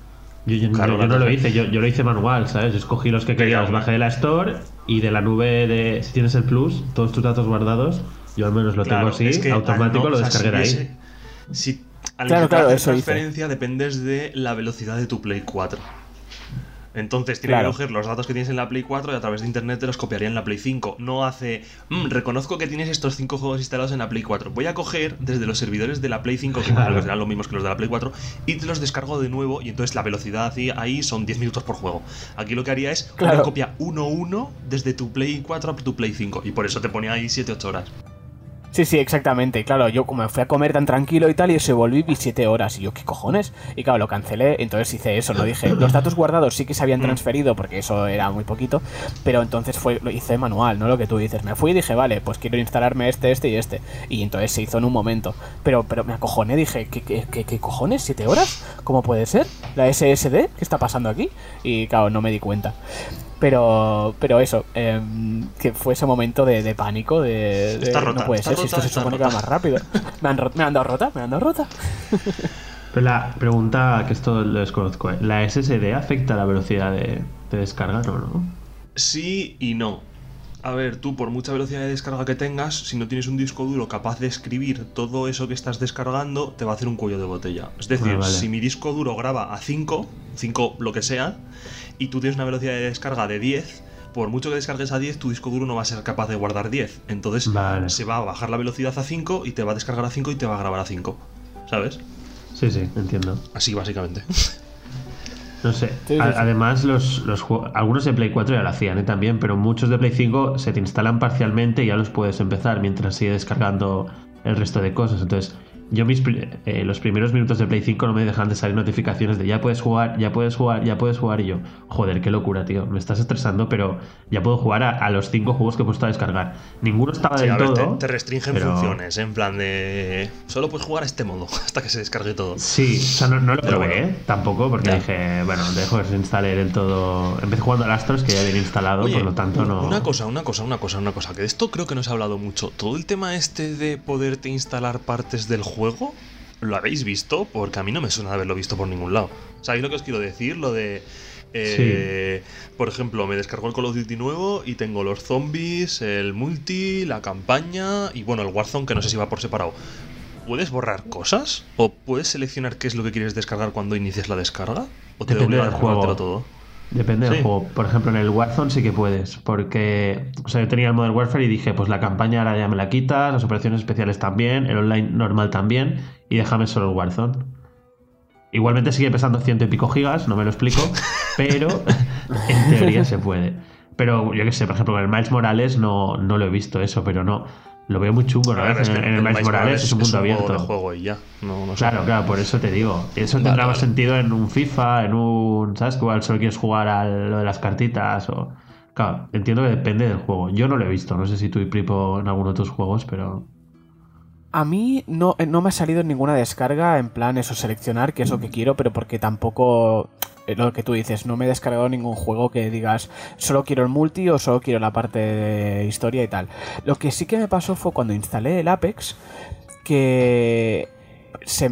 yo, no lo hice, yo, lo hice manual, ¿sabes? Yo escogí los que quería, los bajé de la Store y de la nube de. Si tienes el Plus, todos tus datos guardados, yo al menos lo tengo así, automático, lo descargué ahí. Si al claro, claro, eso transferencia dependes de la velocidad de tu Play 4. Entonces tiene que coger los datos que tienes en la Play 4 y a través de internet te los copiaría en la Play 5. No hace, mm, reconozco que tienes estos 5 juegos instalados en la Play 4. Voy a coger desde los servidores de la Play 5, que serán los mismos que los de la Play 4, y te los descargo de nuevo y entonces la velocidad ahí son 10 minutos por juego. Aquí lo que haría es una copia 1-1 desde tu Play 4 a tu Play 5 y por eso te ponía ahí 7-8 horas. Sí, sí, exactamente. Claro, yo como fui a comer tan tranquilo y tal, y se volví vi siete horas. Y yo, ¿qué cojones? Y claro, lo cancelé, entonces hice eso, lo dije. Los datos guardados sí que se habían mm. transferido, porque eso era muy poquito, pero entonces fue, lo hice manual, ¿no? Lo que tú dices. Me fui y dije, vale, pues quiero instalarme este, este y este. Y entonces se hizo en un momento. Pero, pero me acojoné, dije, ¿qué, qué, qué, qué cojones? ¿Siete horas? ¿Cómo puede ser? ¿La SSD? ¿Qué está pasando aquí? Y claro, no me di cuenta. Pero, pero eso, em, que fue ese momento de, pánico, de, no puede ser, si esto se supone que va más rápido. me, han, me han dado rota, me han dado rota. pero la pregunta, que esto lo desconozco, ¿eh? ¿la SSD afecta la velocidad de, descarga o no? Sí y no. A ver, tú por mucha velocidad de descarga que tengas, si no tienes un disco duro capaz de escribir todo eso que estás descargando, te va a hacer un cuello de botella. Es decir, ah, si mi disco duro graba a 5, 5 lo que sea, y tú tienes una velocidad de descarga de 10, por mucho que descargues a 10, tu disco duro no va a ser capaz de guardar 10. Entonces se va a bajar la velocidad a 5 y te va a descargar a 5 y te va a grabar a 5. ¿Sabes? Sí, sí, entiendo. Así básicamente. No sé. Además, los, los algunos de Play 4 ya lo hacían ¿eh? también, pero muchos de Play 5 se te instalan parcialmente y ya los puedes empezar mientras sigue descargando el resto de cosas. Entonces, yo mis, eh, los primeros minutos de Play 5 no me dejan de salir notificaciones de ya puedes jugar, ya puedes jugar, ya puedes jugar. Y yo, joder, qué locura, tío. Me estás estresando, pero ya puedo jugar a, los cinco juegos que he puesto a descargar. Ninguno estaba del todo. Te, restringen funciones, en plan de. Solo puedes jugar a este modo hasta que se descargue todo. Sí, o sea, no, lo probé, ¿eh? Tampoco, porque dije, bueno, dejo que se instale del todo. Empecé jugando al Astros, que ya viene instalado, por lo tanto no. Una cosa, una cosa, una cosa, una cosa. Que de esto creo que no se ha hablado mucho. Todo el tema este de poderte instalar partes del juego juego? ¿Lo habéis visto? Porque a mí no me suena de haberlo visto por ningún lado. ¿Sabéis lo que os quiero decir? Lo de. Eh, por ejemplo, me descargo el Call of Duty nuevo y tengo los zombies, el multi, la campaña y bueno, el Warzone que no sé si va por separado. ¿Puedes borrar cosas? ¿O puedes seleccionar qué es lo que quieres descargar cuando inicies la descarga? ¿O te Depende del juego. todo? Depende del juego. Por ejemplo, en el Warzone sí que puedes. Porque, o sea, yo tenía el Modern Warfare y dije, pues la campaña ahora ya me la quitas, las operaciones especiales también, el online normal también, y déjame solo el Warzone. Igualmente sigue pesando ciento y pico gigas, no me lo explico, pero en teoría se puede. Pero yo qué sé, por ejemplo, con el Miles Morales no, no lo he visto eso, pero no. Lo veo muy chungo, ¿no? en, el, Miles Morales, es un mundo abierto. juego y ya. claro, claro, por eso te digo. Eso tendrá más sentido en un FIFA, en un. ¿Sabes? Que igual solo quieres jugar a lo de las cartitas o. Claro, entiendo que depende del juego. Yo no lo he visto, no sé si tú y Pripo en alguno de tus juegos, pero. A mí no, no me ha salido ninguna descarga en plan eso, seleccionar qué es lo que quiero, pero porque tampoco eh, lo que tú dices, no me he descargado ningún juego que digas solo quiero el multi o solo quiero la parte de historia y tal. Lo que sí que me pasó fue cuando instalé el Apex, que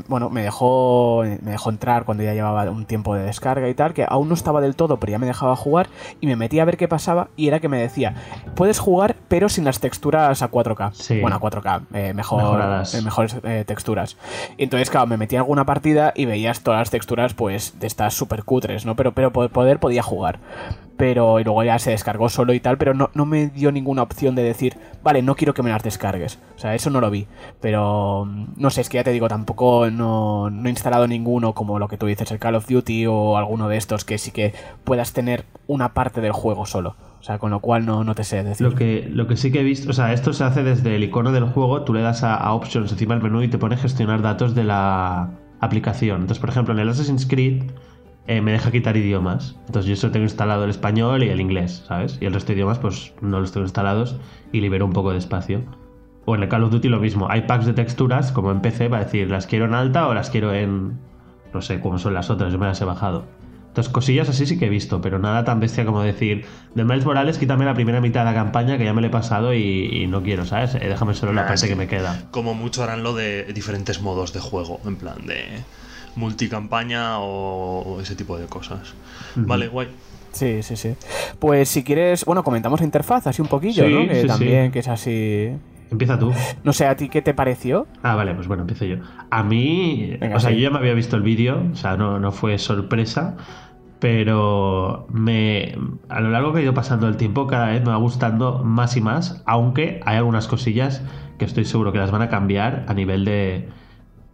bueno, me dejó, me dejó entrar cuando ya llevaba un tiempo de descarga y tal, que aún no estaba del todo, pero ya me dejaba jugar y me metí a ver qué pasaba y era que me decía, puedes jugar pero sin las texturas a 4K. Bueno, a 4K, eh, mejor, eh, mejores eh, texturas. Y entonces, claro, me metí a alguna partida y veías todas las texturas pues de estas super cutres, ¿no? Pero, pero poder podía jugar. Pero y luego ya se descargó solo y tal, pero no, no me dio ninguna opción de decir, vale, no quiero que me las descargues. O sea, eso no lo vi. Pero no sé, es que ya te digo, tampoco no, no he instalado ninguno como lo que tú dices, el Call of Duty o alguno de estos que sí que puedas tener una parte del juego solo. O sea, con lo cual no, no te sé decir. Lo que, lo que sí que he visto, o sea, esto se hace desde el icono del juego, tú le das a, a Options encima del menú y te pone gestionar datos de la aplicación. Entonces, por ejemplo, en el Assassin's Creed eh, me deja quitar idiomas. Entonces yo solo tengo instalado el español y el inglés, ¿sabes? Y el resto de idiomas pues no los tengo instalados y libero un poco de espacio. O en el Call of Duty lo mismo. Hay packs de texturas, como en PC, para decir, las quiero en alta o las quiero en... No sé cómo son las otras, yo me las he bajado. Entonces, cosillas así sí que he visto, pero nada tan bestia como decir, de Miles Morales, quítame la primera mitad de la campaña que ya me le he pasado y, no quiero, ¿sabes? Eh, déjame solo la parte que me queda. Como mucho harán lo de diferentes modos de juego, en plan de multicampaña o, ese tipo de cosas. Vale, guay. Sí, sí, sí. Pues si quieres, bueno, comentamos la interfaz así un poquillo, ¿no? Que también, que es así. Empieza tú. No sé, ¿a ti qué te pareció? Ah, vale, pues bueno, empiezo yo. A mí, o sea, yo ya me había visto el vídeo, o sea, no, no fue sorpresa, pero me, a lo largo que he ido pasando el tiempo, cada vez me va gustando más y más, aunque hay algunas cosillas que estoy seguro que las van a cambiar a nivel de,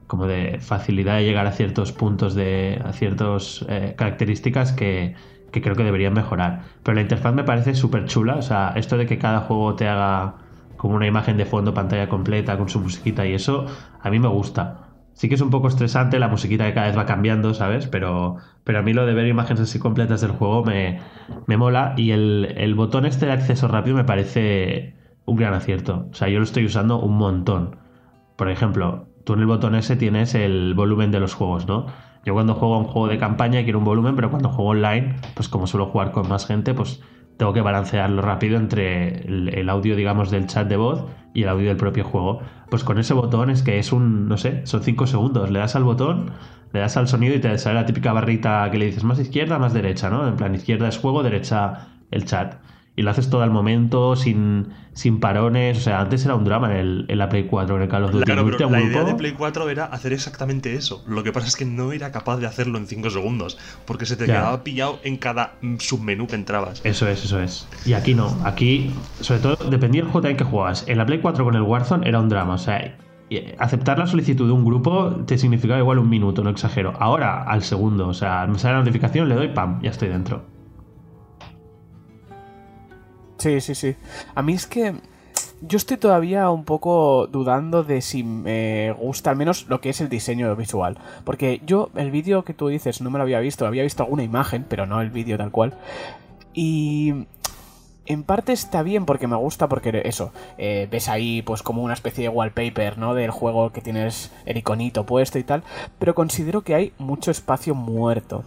como de facilidad de llegar a ciertos puntos de a ciertas eh, características que, que, creo que deberían mejorar. Pero la interfaz me parece súper chula o sea esto de que cada juego te haga como una imagen de fondo pantalla completa con su musiquita y eso a mí me gusta. Sí que es un poco estresante la musiquita que cada vez va cambiando sabes pero pero a mí lo de ver imágenes así completas del juego me, me mola y el, el botón este de acceso rápido me parece un gran acierto. O sea yo lo estoy usando un montón. Por ejemplo tú en el botón S tienes el volumen de los juegos, ¿no? Yo cuando juego un juego de campaña quiero un volumen, pero cuando juego online, pues como suelo jugar con más gente, pues tengo que balancearlo rápido entre el, audio, digamos, del chat de voz y el audio del propio juego. Pues con ese botón es que es un, no sé, son 5 segundos. Le das al botón, le das al sonido y te sale la típica barrita que le dices más izquierda, más derecha, ¿no? En plan, izquierda es juego, derecha el chat y lo haces todo al momento, sin, sin parones. O sea, antes era un drama en, el, en la Play 4, en el Call of Duty. Claro, pero la idea de Play 4 era hacer exactamente eso. Lo que pasa es que no era capaz de hacerlo en 5 segundos, porque se te quedaba pillado en cada submenú que entrabas. Eso es, eso es. Y aquí no. Aquí, sobre todo, dependía del juego también que jugabas. En la Play 4 con el Warzone era un drama. O sea, aceptar la solicitud de un grupo te significaba igual un minuto, no exagero. Ahora, al segundo. O sea, me sale la notificación, le doy, pam, ya estoy dentro. Sí, sí, sí. A mí es que yo estoy todavía un poco dudando de si me gusta al menos lo que es el diseño visual. Porque yo el vídeo que tú dices no me lo había visto, había visto alguna imagen, pero no el vídeo tal cual. Y en parte está bien porque me gusta porque eso, eh, ves ahí pues como una especie de wallpaper, ¿no? Del juego que tienes el iconito puesto y tal, pero considero que hay mucho espacio muerto.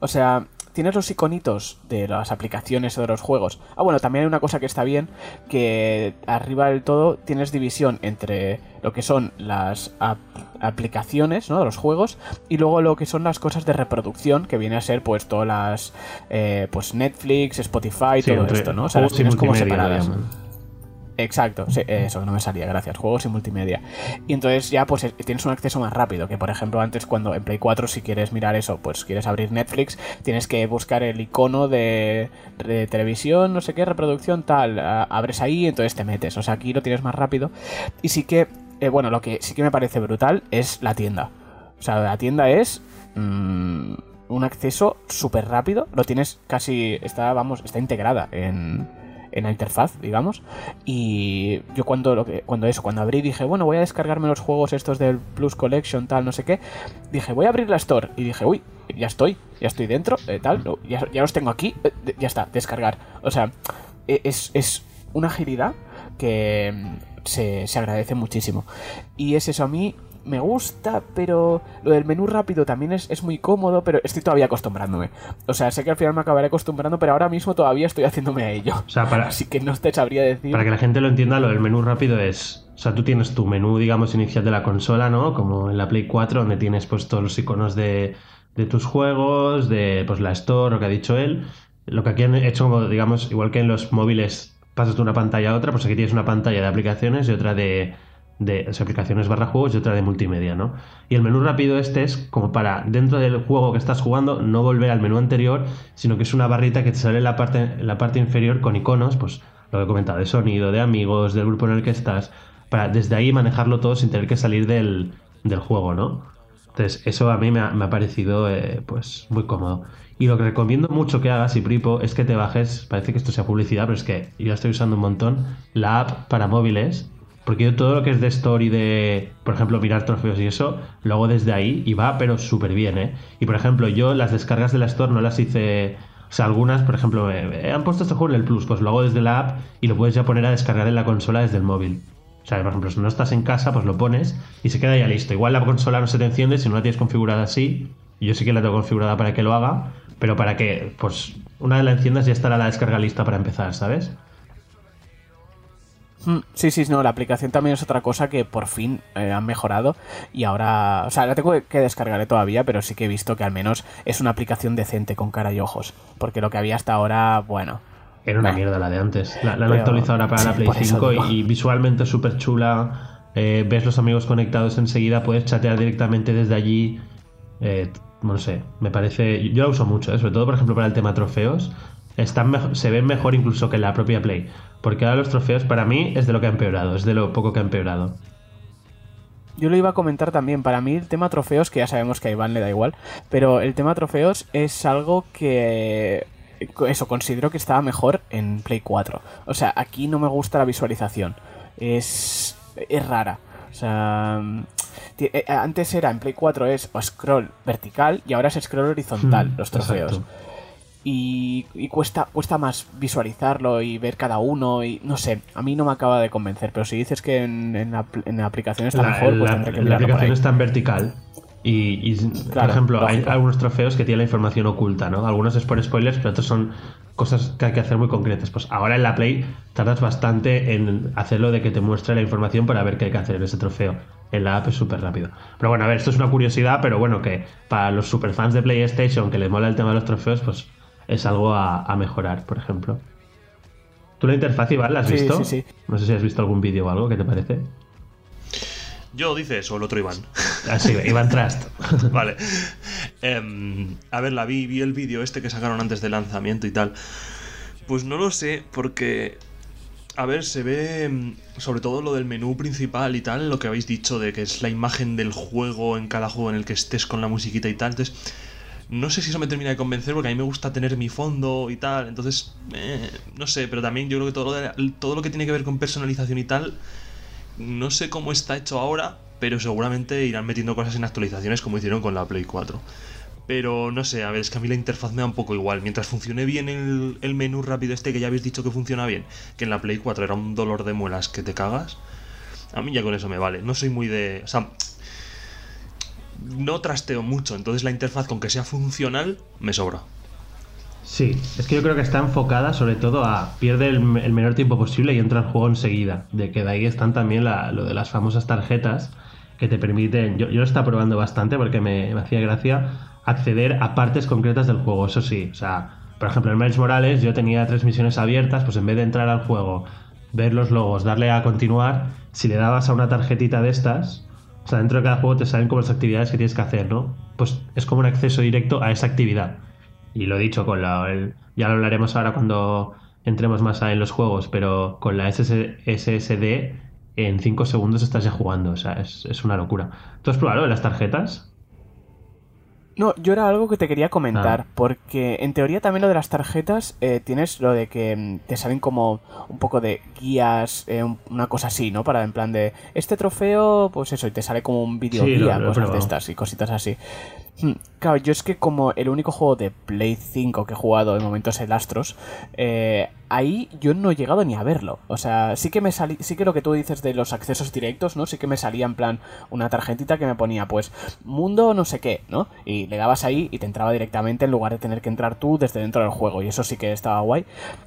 O sea, tienes los iconitos de las aplicaciones o de los juegos. Ah, bueno, también hay una cosa que está bien, que arriba del todo tienes división entre lo que son las aplicaciones, ¿no? De los juegos y luego lo que son las cosas de reproducción, que viene a ser pues todas las, eh, pues Netflix, Spotify, todo esto, ¿no? O sea, las tienes como separadas. Exacto, eso no me salía, gracias. Juegos y multimedia. Y entonces ya pues eh, tienes un acceso más rápido, que por ejemplo antes cuando en Play 4 si quieres mirar eso, pues quieres abrir Netflix, tienes que buscar el icono de, televisión, no sé qué, reproducción, tal, abres ahí, entonces te metes. O sea, aquí lo tienes más rápido. Y sí que, eh, bueno, lo que sí que me parece brutal es la tienda. O sea, la tienda es... Mm, un acceso súper rápido, lo tienes casi, está, vamos, está integrada en, en la interfaz, digamos. Y yo cuando lo que, cuando eso, cuando abrí dije, bueno, voy a descargarme los juegos estos del Plus Collection, tal, no sé qué. Dije, voy a abrir la Store. Y dije, uy, ya estoy, ya estoy dentro, eh, tal, ya, ya, los tengo aquí, eh, ya está, descargar. O sea, e, es, es una agilidad que mm, se, se agradece muchísimo. Y es eso, a mí me gusta, pero lo del menú rápido también es, muy cómodo, pero estoy todavía acostumbrándome. O sea, sé que al final me acabaré acostumbrando, pero ahora mismo todavía estoy haciéndome a ello. O sea, para, Así que no te sabría decir. Para que la gente lo entienda, lo del menú rápido es. O sea, tú tienes tu menú, digamos, inicial de la consola, ¿no? Como en la Play 4, donde tienes pues todos los iconos de, de tus juegos, de pues la Store, lo que ha dicho él. Lo que aquí han hecho, digamos, igual que en los móviles pasas de una pantalla a otra, pues aquí tienes una pantalla de aplicaciones y otra de de aplicaciones barra juegos y otra de multimedia, ¿no? Y el menú rápido este es como para, dentro del juego que estás jugando, no volver al menú anterior, sino que es una barrita que te sale en la parte, en la parte inferior con iconos, pues lo que he comentado, de sonido, de amigos, del grupo en el que estás, para desde ahí manejarlo todo sin tener que salir del, juego, ¿no? Entonces, eso a mí me ha, parecido eh, pues muy cómodo. Y lo que recomiendo mucho que hagas, y Pripo, es que te bajes, parece que esto sea publicidad, pero es que yo estoy usando un montón, la app para móviles porque yo todo lo que es de story, de, por ejemplo, mirar trofeos y eso, lo hago desde ahí y va, pero súper bien, ¿eh? Y por ejemplo, yo las descargas de la Store no las hice. O sea, algunas, por ejemplo, han puesto este juego en el Plus, pues lo hago desde la app y lo puedes ya poner a descargar en la consola desde el móvil. O sea, por ejemplo, si no estás en casa, pues lo pones y se queda ya listo. Igual la consola no se te enciende si no la tienes configurada así. Yo sí que la tengo configurada para que lo haga, pero para que, pues, una vez la enciendas ya estará la descarga lista para empezar, ¿sabes? Mm, sí, sí, no, la aplicación también es otra cosa que por fin eh, han mejorado y ahora, o sea, la tengo que descargar todavía, pero sí que he visto que al menos es una aplicación decente con cara y ojos, porque lo que había hasta ahora, bueno. Era una mierda la de antes. La, han actualizado ahora para la Play 5 y, visualmente súper chula. Eh, ves los amigos conectados enseguida, puedes chatear directamente desde allí. Eh, no sé, me parece. Yo la uso mucho, sobre todo por ejemplo para el tema trofeos. Están se ven mejor incluso que la propia Play. Porque ahora los trofeos para mí es de lo que ha empeorado, es de lo poco que ha empeorado. Yo lo iba a comentar también, para mí el tema trofeos, que ya sabemos que a Iván le da igual, pero el tema trofeos es algo que eso, considero que estaba mejor en Play 4. O sea, aquí no me gusta la visualización. Es, es rara. O sea, eh, antes era en Play 4 es scroll vertical y ahora es scroll horizontal hmm, los trofeos y, cuesta, cuesta más visualizarlo y ver cada uno y no sé, a mí no me acaba de convencer, pero si dices que en, la, aplicación está mejor, pues tendré que La aplicación está en vertical y, por ejemplo, hay algunos trofeos que tienen la información oculta, ¿no? Algunos es por spoilers, pero otros son cosas que hay que hacer muy concretas. Pues ahora en la Play tardas bastante en hacerlo de que te muestre la información para ver qué hay que hacer en ese trofeo. En la app es súper rápido. Pero bueno, a ver, esto es una curiosidad, pero bueno, que para los superfans de PlayStation que les mola el tema de los trofeos, pues es algo a, mejorar, por ejemplo. ¿Tú la interfaz, Iván, la has visto? Sí, sí. No sé si has visto algún vídeo o algo, ¿qué te parece? Yo dices, o el otro Iván. Ah, sí, Iván Trust. vale. Em, a ver, la vi, vi el vídeo este que sacaron antes del lanzamiento y tal. Pues no lo sé, porque. A ver, se ve em, sobre todo lo del menú principal y tal, lo que habéis dicho de que es la imagen del juego en cada juego en el que estés con la musiquita y tal. Entonces, no sé si eso me termina de convencer porque a mí me gusta tener mi fondo y tal. Entonces, eh, no sé, pero también yo creo que todo lo, todo lo que tiene que ver con personalización y tal, no sé cómo está hecho ahora, pero seguramente irán metiendo cosas en actualizaciones como hicieron con la Play 4. Pero no sé, a ver, es que a mí la interfaz me da un poco igual. Mientras funcione bien el, el menú rápido este que ya habéis dicho que funciona bien, que en la Play 4 era un dolor de muelas que te cagas, a mí ya con eso me vale. No soy muy de... O sea, no trasteo mucho, entonces la interfaz con que sea funcional me sobra. Sí, es que yo creo que está enfocada sobre todo a pierde el, menor tiempo posible y entra al juego enseguida. De que de ahí están también lo de las famosas tarjetas que te permiten. Yo, yo lo estaba probando bastante porque me, hacía gracia acceder a partes concretas del juego. Eso sí, o sea, por ejemplo, en Miles Morales yo tenía tres misiones abiertas, pues en vez de entrar al juego, ver los logos, darle a continuar, si le dabas a una tarjetita de estas, o sea, dentro de cada juego te salen como las actividades que tienes que hacer, ¿no? Pues es como un acceso directo a esa actividad. Y lo he dicho con la. ya lo hablaremos ahora cuando entremos más en los juegos, pero con la SSD en 5 segundos estás ya jugando. O sea, es, es una locura. ¿Tú has probado las tarjetas? No, yo era algo que te quería comentar, ah. porque en teoría también lo de las tarjetas eh, tienes lo de que mm, te salen como un poco de guías, eh, una cosa así, ¿no? Para en plan de este trofeo, pues eso, y te sale como un vídeo guía, cosas de estas y cositas así. Hmm, claro, yo es que como el único juego de Play 5 que he jugado de momento es el Astros, eh, ahí yo no he llegado ni a verlo. O sea, sí que me salí, sí que lo que tú dices de los accesos directos, ¿no? Sí que me salía en plan una tarjetita que me ponía, pues, mundo no sé qué, ¿no? Y le dabas ahí y te entraba directamente en lugar de tener que entrar tú desde dentro del juego. Y eso sí que estaba guay.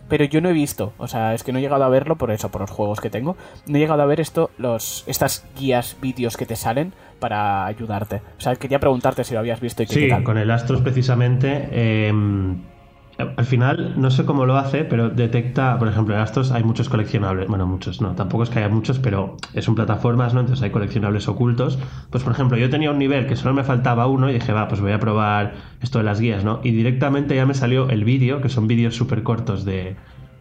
Pero yo no he visto, o sea, es que no he llegado a verlo por eso, por los juegos que tengo. No he llegado a ver esto, los, estas guías, vídeos que te salen para ayudarte. O sea, quería preguntarte si lo habías visto y qué Sí, con el Astros precisamente. Em, al final, no sé cómo lo hace, pero detecta, por ejemplo, en Astros hay muchos coleccionables. Bueno, muchos, no, tampoco es que haya muchos, pero es un plataformas, ¿no? Entonces hay coleccionables ocultos. Pues, por ejemplo, yo tenía un nivel que solo me faltaba uno y dije, va, pues voy a probar esto de las guías, ¿no? Y directamente ya me salió el vídeo, que son vídeos súper cortos de,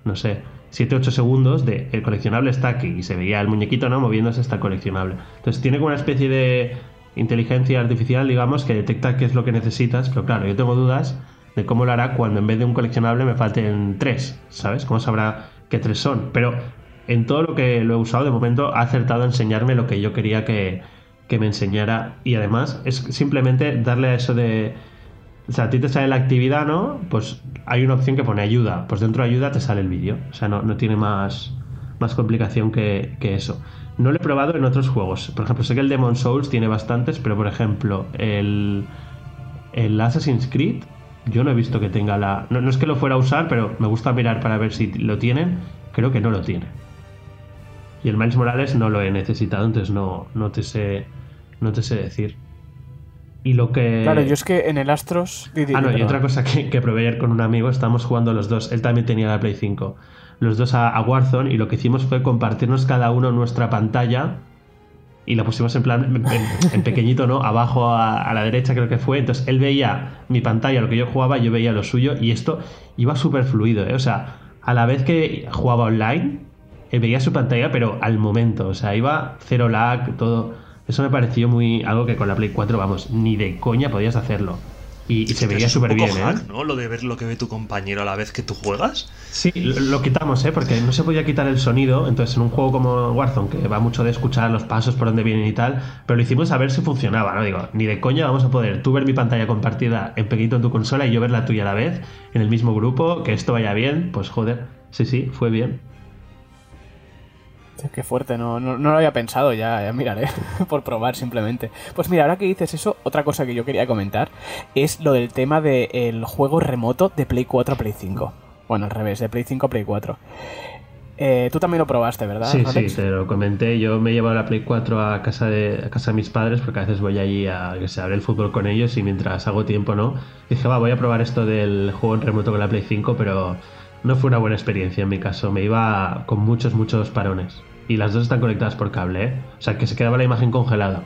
no sé, 7-8 segundos de el coleccionable está aquí y se veía el muñequito, ¿no? Moviéndose hasta el coleccionable. Entonces tiene como una especie de inteligencia artificial, digamos, que detecta qué es lo que necesitas, pero claro, yo tengo dudas de cómo lo hará cuando en vez de un coleccionable me falten tres, ¿sabes? ¿Cómo sabrá qué tres son? Pero en todo lo que lo he usado de momento ha acertado a enseñarme lo que yo quería que, me enseñara y además es simplemente darle a eso de... O sea, a ti te sale la actividad, ¿no? Pues hay una opción que pone ayuda. Pues dentro de ayuda te sale el vídeo. O sea, no, tiene más, más complicación que, que, eso. No lo he probado en otros juegos. Por ejemplo, sé que el Demon Souls tiene bastantes, pero por ejemplo, el, el Assassin's Creed yo no he visto que tenga la. No, es que lo fuera a usar, pero me gusta mirar para ver si lo tienen. Creo que no lo tiene. Y el Miles Morales no lo he necesitado, entonces no, no te sé. No te sé decir. Y lo que. Claro, yo es que en el Astros. ah, no, y otra cosa que, que probé ayer con un amigo, estamos jugando los dos. Él también tenía la Play 5. Los dos a, a Warzone, y lo que hicimos fue compartirnos cada uno nuestra pantalla y la pusimos en plan, en, pequeñito, ¿no? Abajo a, la derecha creo que fue. Entonces él veía mi pantalla, lo que yo jugaba, yo veía lo suyo y esto iba súper fluido, ¿eh? O sea, a la vez que jugaba online, él veía su pantalla, pero al momento, o sea, iba cero lag, todo. Eso me pareció muy algo que con la Play 4, vamos, ni de coña podías hacerlo. Y, se veía súper bien, ¿eh? ¿no? Lo de ver lo que ve tu compañero a la vez que tú juegas. Sí, lo, quitamos, ¿eh? Porque no se podía quitar el sonido. Entonces, en un juego como Warzone, que va mucho de escuchar los pasos por donde vienen y tal, pero lo hicimos a ver si funcionaba, ¿no? Digo, ni de coña vamos a poder tú ver mi pantalla compartida en pequeñito en tu consola y yo ver la tuya a la vez, en el mismo grupo, que esto vaya bien. Pues joder, sí, sí, fue bien. Qué fuerte, no, no, lo había pensado, ya, ya miraré, por probar simplemente. Pues mira, ahora que dices eso, otra cosa que yo quería comentar es lo del tema del juego remoto de Play 4 a Play 5. Bueno, al revés, de Play 5 a Play 4. Eh, tú también lo probaste, ¿verdad? Sí, sí, te lo comenté. Yo me he llevado la Play 4 a casa de, casa de mis padres porque a veces voy allí a que se abre el fútbol con ellos y mientras hago tiempo, ¿no? dije, va, voy a probar esto del juego en remoto con la Play 5, pero no fue una buena experiencia en mi caso. Me iba con muchos, muchos parones. Y las dos están conectadas por cable, ¿eh? O sea, que se quedaba la imagen congelada.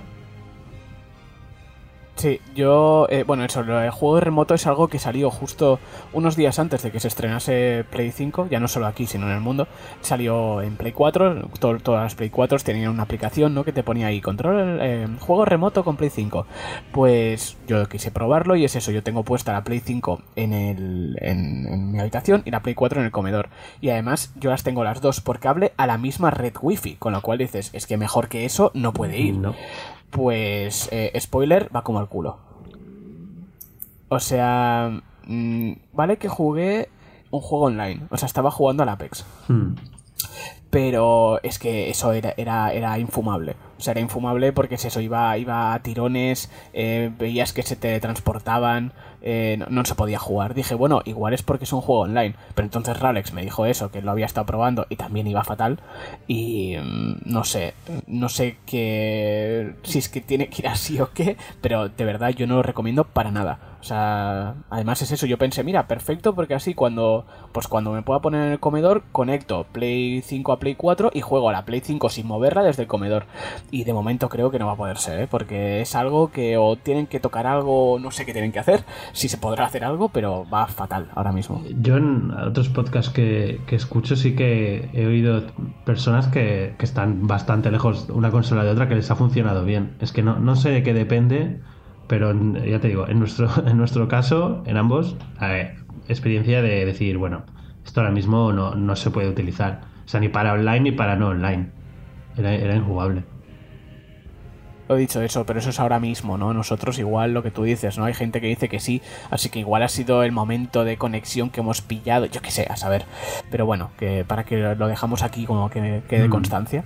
Sí, yo, eh, bueno, eso, el juego remoto es algo que salió justo unos días antes de que se estrenase Play 5, ya no solo aquí, sino en el mundo. Salió en Play 4, todas las Play 4 tenían una aplicación, ¿no? Que te ponía ahí, control, eh, juego remoto con Play 5. Pues yo quise probarlo y es eso, yo tengo puesta la Play 5 en, el, en, mi habitación y la Play 4 en el comedor. Y además yo las tengo las dos por cable a la misma red Wi-Fi, con lo cual dices, es que mejor que eso no puede ir. No pues eh, spoiler, va como al culo. O sea, mm, vale que jugué un juego online, o sea, estaba jugando al Apex. Hmm. Pero es que eso era, era, era infumable. O sea, era infumable porque es eso, iba, iba a tirones, eh, veías que se te transportaban, eh, no, se podía jugar. Dije, bueno, igual es porque es un juego online. Pero entonces Ralex me dijo eso, que lo había estado probando y también iba fatal. Y mm, no sé, no sé qué, si es que tiene que ir así o qué, pero de verdad yo no lo recomiendo para nada. O sea, además es eso, yo pensé, mira, perfecto, porque así cuando, pues cuando me pueda poner en el comedor, conecto Play 5 a Play 4 y juego a la Play 5 sin moverla desde el comedor. Y de momento creo que no va a poder ser, ¿eh? porque es algo que o tienen que tocar algo, no sé qué tienen que hacer, si se podrá hacer algo, pero va fatal ahora mismo. Yo en otros podcasts que, escucho sí que he oído personas que, que, están bastante lejos una consola de otra que les ha funcionado bien. Es que no, no sé de qué depende pero ya te digo, en nuestro, en nuestro caso, en ambos, experiencia de decir, bueno, esto ahora mismo no, no, se puede utilizar. O sea, ni para online ni para no online. Era, era injugable. Lo he dicho eso, pero eso es ahora mismo, ¿no? Nosotros igual lo que tú dices, ¿no? Hay gente que dice que sí, así que igual ha sido el momento de conexión que hemos pillado, yo qué sé, a saber. Pero bueno, que para que lo dejamos aquí como que quede mm. constancia.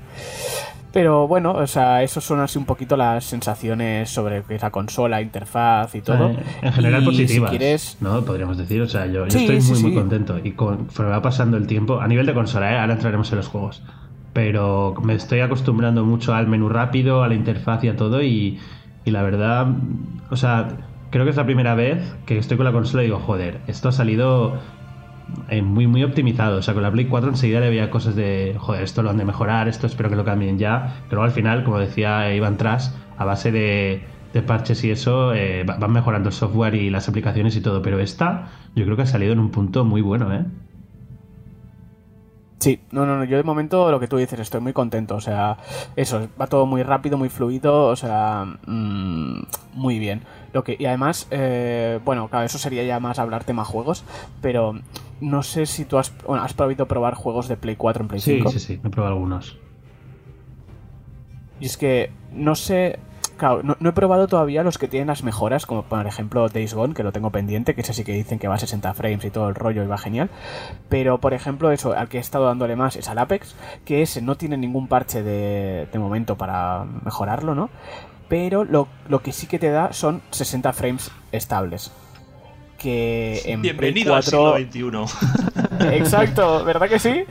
Pero bueno, o sea, eso son así un poquito las sensaciones sobre la consola, interfaz y todo. en general positivas, ¿no? Podríamos decir, o sea, yo, estoy muy, muy contento. Y conforme va pasando el tiempo, a nivel de consola, ¿eh? ahora entraremos en los juegos. Pero me estoy acostumbrando mucho al menú rápido, a la interfaz y a todo. Y, y la verdad, o sea, creo que es la primera vez que estoy con la consola y digo, joder, esto ha salido eh, muy, muy optimizado. O sea, con la Play 4 enseguida le veía cosas de, joder, esto lo han de mejorar, esto espero que lo cambien ya. Pero al final, como decía Iván Tras, a base de, parches y eso, eh, van mejorando el software y las aplicaciones y todo. Pero esta, yo creo que ha salido en un punto muy bueno, ¿eh? Sí, no, no, no, yo de momento lo que tú dices, estoy muy contento, o sea, eso, va todo muy rápido, muy fluido, o sea, mm, muy bien. Lo que, y además, eh, bueno, claro, eso sería ya más hablar tema juegos, pero no sé si tú has, bueno, has probado probar juegos de Play 4 en Play 5. Sí, sí, sí, he probado algunos. Y es que no sé, claro, no, he probado todavía los que tienen las mejoras, como por ejemplo Days Gone, que lo tengo pendiente, que ese sí que dicen que va a 60 frames y todo el rollo y va genial. Pero por ejemplo, eso, al que he estado dándole más es al Apex, que ese no tiene ningún parche de, de momento para mejorarlo, ¿no? pero lo, que sí que te da son 60 frames estables. Que en Bienvenido al siglo XXI. Exacto, ¿verdad que sí?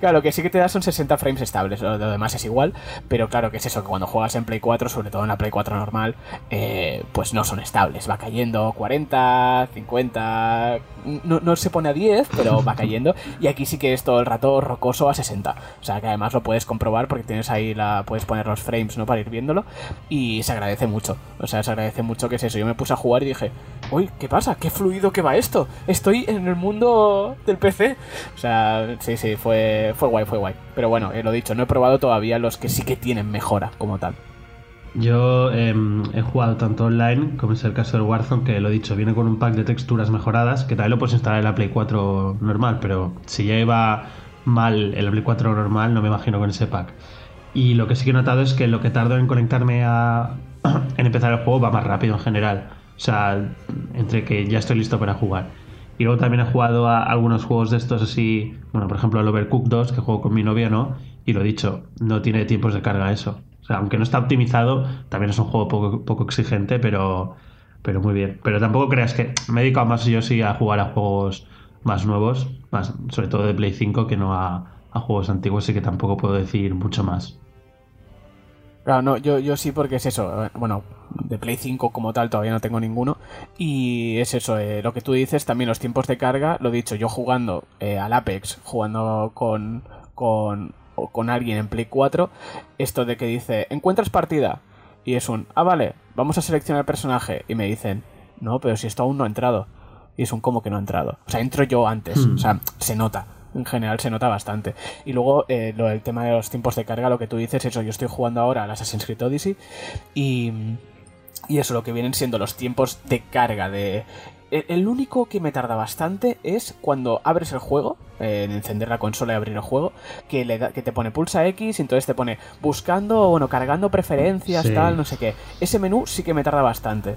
Claro, que sí que te da son 60 frames estables, lo demás es igual, pero claro que es eso, que cuando juegas en Play 4, sobre todo en la Play 4 normal, eh, pues no son estables, va cayendo 40, 50, no, no, se pone a 10, pero va cayendo, y aquí sí que es todo el rato rocoso a 60, o sea que además lo puedes comprobar porque tienes ahí la, puedes poner los frames, ¿no? Para ir viéndolo, y se agradece mucho, o sea, se agradece mucho que es eso, yo me puse a jugar y dije, uy, ¿qué pasa? ¿Qué fluido que va esto? Estoy en el mundo del PC, o sea, sí, sí, fue fue, guay, fue guay. Pero bueno, eh, lo dicho, no he probado todavía los que sí que tienen mejora como tal. Yo em, he jugado tanto online como es el caso del Warzone, que lo he dicho, viene con un pack de texturas mejoradas, que también lo puedes instalar en la Play 4 normal, pero si ya iba mal en la Play 4 normal, no me imagino con ese pack. Y lo que sí que he notado es que lo que tardo en conectarme a en empezar el juego va más rápido en general. O sea, entre que ya estoy listo para jugar. Y luego también he jugado a algunos juegos de estos así, bueno, por ejemplo el Overcooked 2, que juego con mi novia, ¿no? Y lo dicho, no tiene tiempos de carga eso. O sea, aunque no está optimizado, también es un juego poco, poco exigente, pero, pero muy bien. Pero tampoco creas que me he dedicado más yo sí a jugar a juegos más nuevos, más, sobre todo de Play 5, que no a, a juegos antiguos, y que tampoco puedo decir mucho más. Claro, no, yo, yo sí porque es eso. Bueno, de Play 5 como tal todavía no tengo ninguno. Y es eso, eh, lo que tú dices, también los tiempos de carga, lo dicho, yo jugando eh, al Apex, jugando con, con, con alguien en Play 4, esto de que dice, encuentras partida. Y es un, ah, vale, vamos a seleccionar el personaje. Y me dicen, no, pero si esto aún no ha entrado. Y es un, ¿cómo que no ha entrado? O sea, entro yo antes. Hmm. O sea, se nota en general se nota bastante. Y luego eh, lo, el tema de los tiempos de carga, lo que tú dices, eso, yo estoy jugando ahora al Assassin's Creed Odyssey y, y eso, lo que vienen siendo los tiempos de carga de... El, único que me tarda bastante es cuando abres el juego, eh, en encender la consola y abrir el juego, que, le da, que te pone pulsa X y entonces te pone buscando, bueno, cargando preferencias, tal, no sé qué. Ese menú sí que me tarda bastante.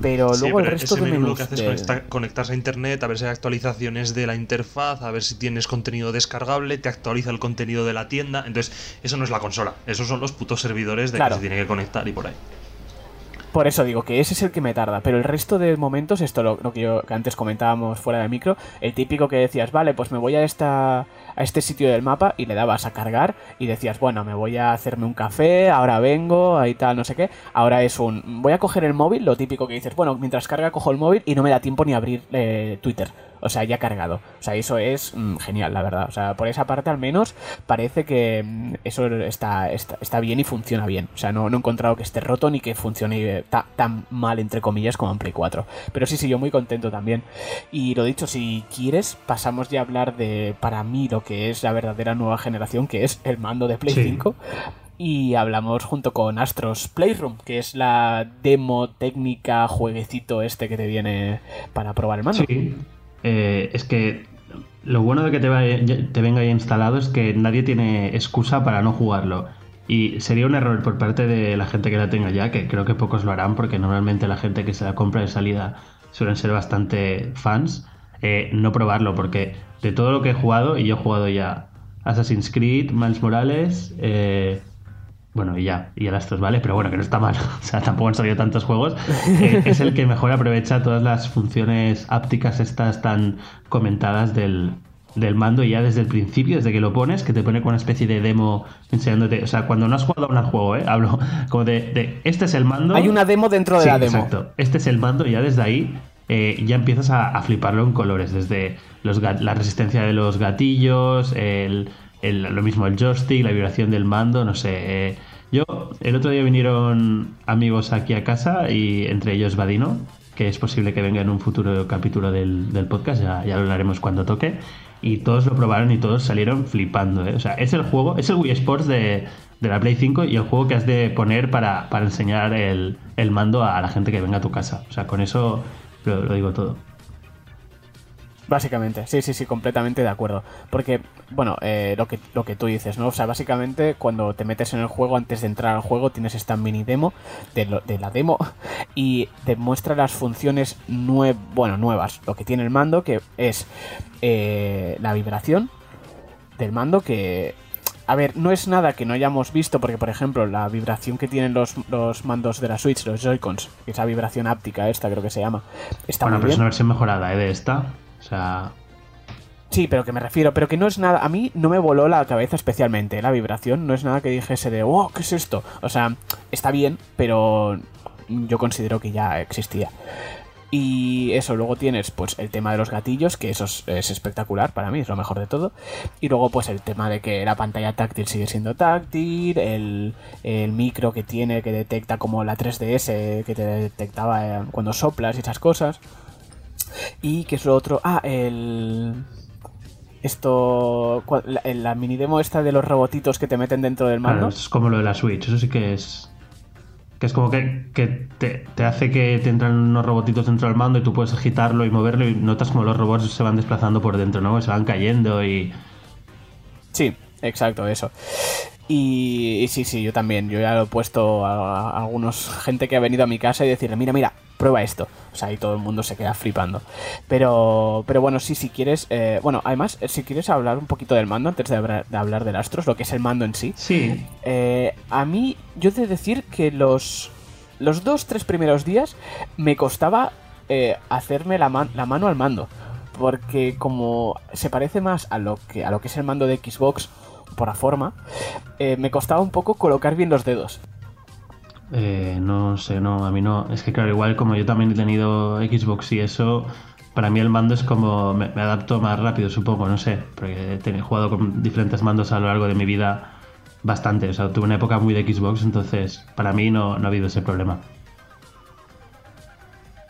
Pero luego el resto ese menú lo que haces es conectarse a internet, a ver si hay actualizaciones de la interfaz, a ver si tienes contenido descargable, te actualiza el contenido de la tienda. Entonces, eso no es la consola, esos son los putos servidores de que se tiene que conectar y por ahí. Por eso digo que ese es el que me tarda, pero el resto de momentos, esto lo, lo que yo que antes comentábamos fuera de micro, el típico que decías, vale, pues me voy a esta a este sitio del mapa y le dabas a cargar y decías, bueno, me voy a hacerme un café, ahora vengo, ahí tal, no sé qué. Ahora es un, voy a coger el móvil, lo típico que dices, bueno, mientras carga cojo el móvil y no me da tiempo ni abrir eh, Twitter. O sea, ya cargado. O sea, eso es mm, genial, la verdad. O sea, por esa parte al menos parece que mm, eso está, está, bien y funciona bien. O sea, no, no, he encontrado que esté roto ni que funcione eh, tan mal, entre comillas, como en Play 4. Pero sí, sí, yo muy contento también. Y lo dicho, si quieres, pasamos ya a hablar de, para mí, lo que es la verdadera nueva generación, que es el mando de Play 5 y hablamos junto con Astros Playroom, que es la demo técnica, jueguecito este que te viene para probar el mando. Sí, eh, es que lo bueno de que te, venga ya instalado es que nadie tiene excusa para no jugarlo. Y sería un error por parte de la gente que la tenga ya, que creo que pocos lo harán, porque normalmente la gente que se la compra de salida suelen ser bastante fans, eh, no probarlo, porque de todo lo que he jugado, y yo he jugado ya Assassin's Creed, Miles Morales, eh, bueno, y ya, y el Astros, ¿vale? Pero bueno, que no está mal, o sea, tampoco han salido tantos juegos. Eh, es el que mejor aprovecha todas las funciones ápticas estas tan comentadas del, del mando ya desde el principio, desde que lo pones, que te pone con una especie de demo enseñándote. O sea, cuando no has jugado a un juego, ¿eh? hablo como de, este es el mando. Hay una demo dentro de la demo. Exacto. Este es el mando y ya desde ahí eh, ya empiezas a, fliparlo en colores. Desde los, la resistencia de los gatillos, el, lo mismo el joystick, la vibración del mando, no sé. Eh, yo, el otro día vinieron amigos aquí a casa y entre ellos Vadino, que es posible que venga en un futuro capítulo del, podcast, ya, lo hablaremos cuando toque y todos lo probaron y todos salieron flipando. ¿eh? O sea, es el juego, es el Wii Sports de, la Play 5 y el juego que has de poner para, enseñar el, mando a la gente que venga a tu casa. O sea, con eso lo digo todo. Básicamente, sí, sí, sí, completamente de acuerdo. Porque, bueno, eh, lo, que, lo que tú dices, ¿no? O sea, básicamente cuando te metes en el juego, antes de entrar al juego, tienes esta mini demo de, de la demo y te muestra las funciones nue bueno, nuevas. Lo que tiene el mando, que es eh, la vibración del mando, que a ver, no es nada que no hayamos visto, porque por ejemplo, la vibración que tienen los, los mandos de la Switch, los Joy-Cons, esa vibración áptica, esta creo que se llama, está bueno, muy pero es una versión mejorada ¿eh? de esta. O sea. Sí, pero que me refiero, pero que no es nada. A mí no me voló la cabeza especialmente. La vibración no es nada que dijese de, oh, ¿qué es esto? O sea, está bien, pero yo considero que ya existía. Y eso, luego tienes pues el tema de los gatillos, que eso es, espectacular para mí, es lo mejor de todo. Y luego pues el tema de que la pantalla táctil sigue siendo táctil, el, el micro que tiene que detecta como la 3DS que te detectaba eh, cuando soplas y esas cosas. Y que es lo otro. Ah, el. Esto. La, la, mini demo esta de los robotitos que te meten dentro del mando. es como lo de la Switch, eso sí que es. Que es como que, te, hace que te entran unos robotitos dentro del mando y tú puedes agitarlo y moverlo y notas como los robots se van desplazando por dentro, ¿no? Se van cayendo y. Sí, exacto, eso. Y, sí, sí, yo también. Yo ya lo he puesto a, a, algunos gente que ha venido a mi casa y decirle, mira, mira, prueba esto. O sea, y todo el mundo se queda flipando. Pero, pero bueno, sí, si quieres. Eh, bueno, además, eh, si quieres hablar un poquito del mando antes de, hablar, del Astros, lo que es el mando en sí. Sí. Eh, a mí, yo he de decir que los. Los dos, tres primeros días me costaba hacerme la, la mano al mando. Porque como se parece más a lo que, a lo que es el mando de Xbox por la forma, me costaba un poco colocar bien los dedos. Eh, no sé, no, a mí no. Es que claro, igual como yo también he tenido Xbox y eso, para mí el mando es como me, adapto más rápido, supongo, no sé, porque he jugado con diferentes mandos a lo largo de mi vida bastante. O sea, tuve una época muy de Xbox, entonces para mí no, no ha habido ese problema.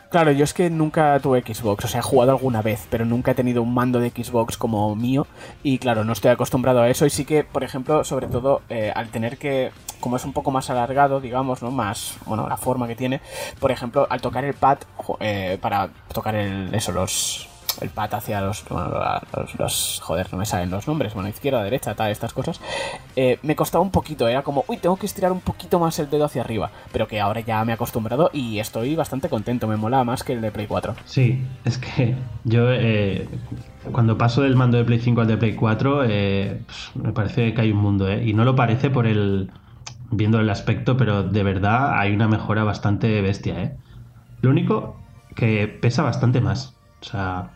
Claro, yo es que nunca tuve Xbox, o sea, he jugado alguna vez, pero nunca he tenido un mando de Xbox como mío. Y claro, no estoy acostumbrado a eso. Y sí que, por ejemplo, sobre todo eh, al tener que, como es un poco más alargado, digamos, ¿no? Más, bueno, la forma que tiene, por ejemplo, al tocar el pad, eh, para tocar el, eso, los, el pat hacia los, los, Joder, no me salen los nombres. Bueno, izquierda, derecha, tal, estas cosas. Eh, me costaba un poquito. Era como, uy, tengo que estirar un poquito más el dedo hacia arriba. Pero que ahora ya me he acostumbrado y estoy bastante contento. Me mola más que el de Play 4. Sí, es que yo. Eh, cuando paso del mando de Play 5 al de Play 4, eh, me parece que hay un mundo, ¿eh? Y no lo parece por el. viendo el aspecto, pero de verdad hay una mejora bastante bestia, ¿eh? Lo único que pesa bastante más. O sea,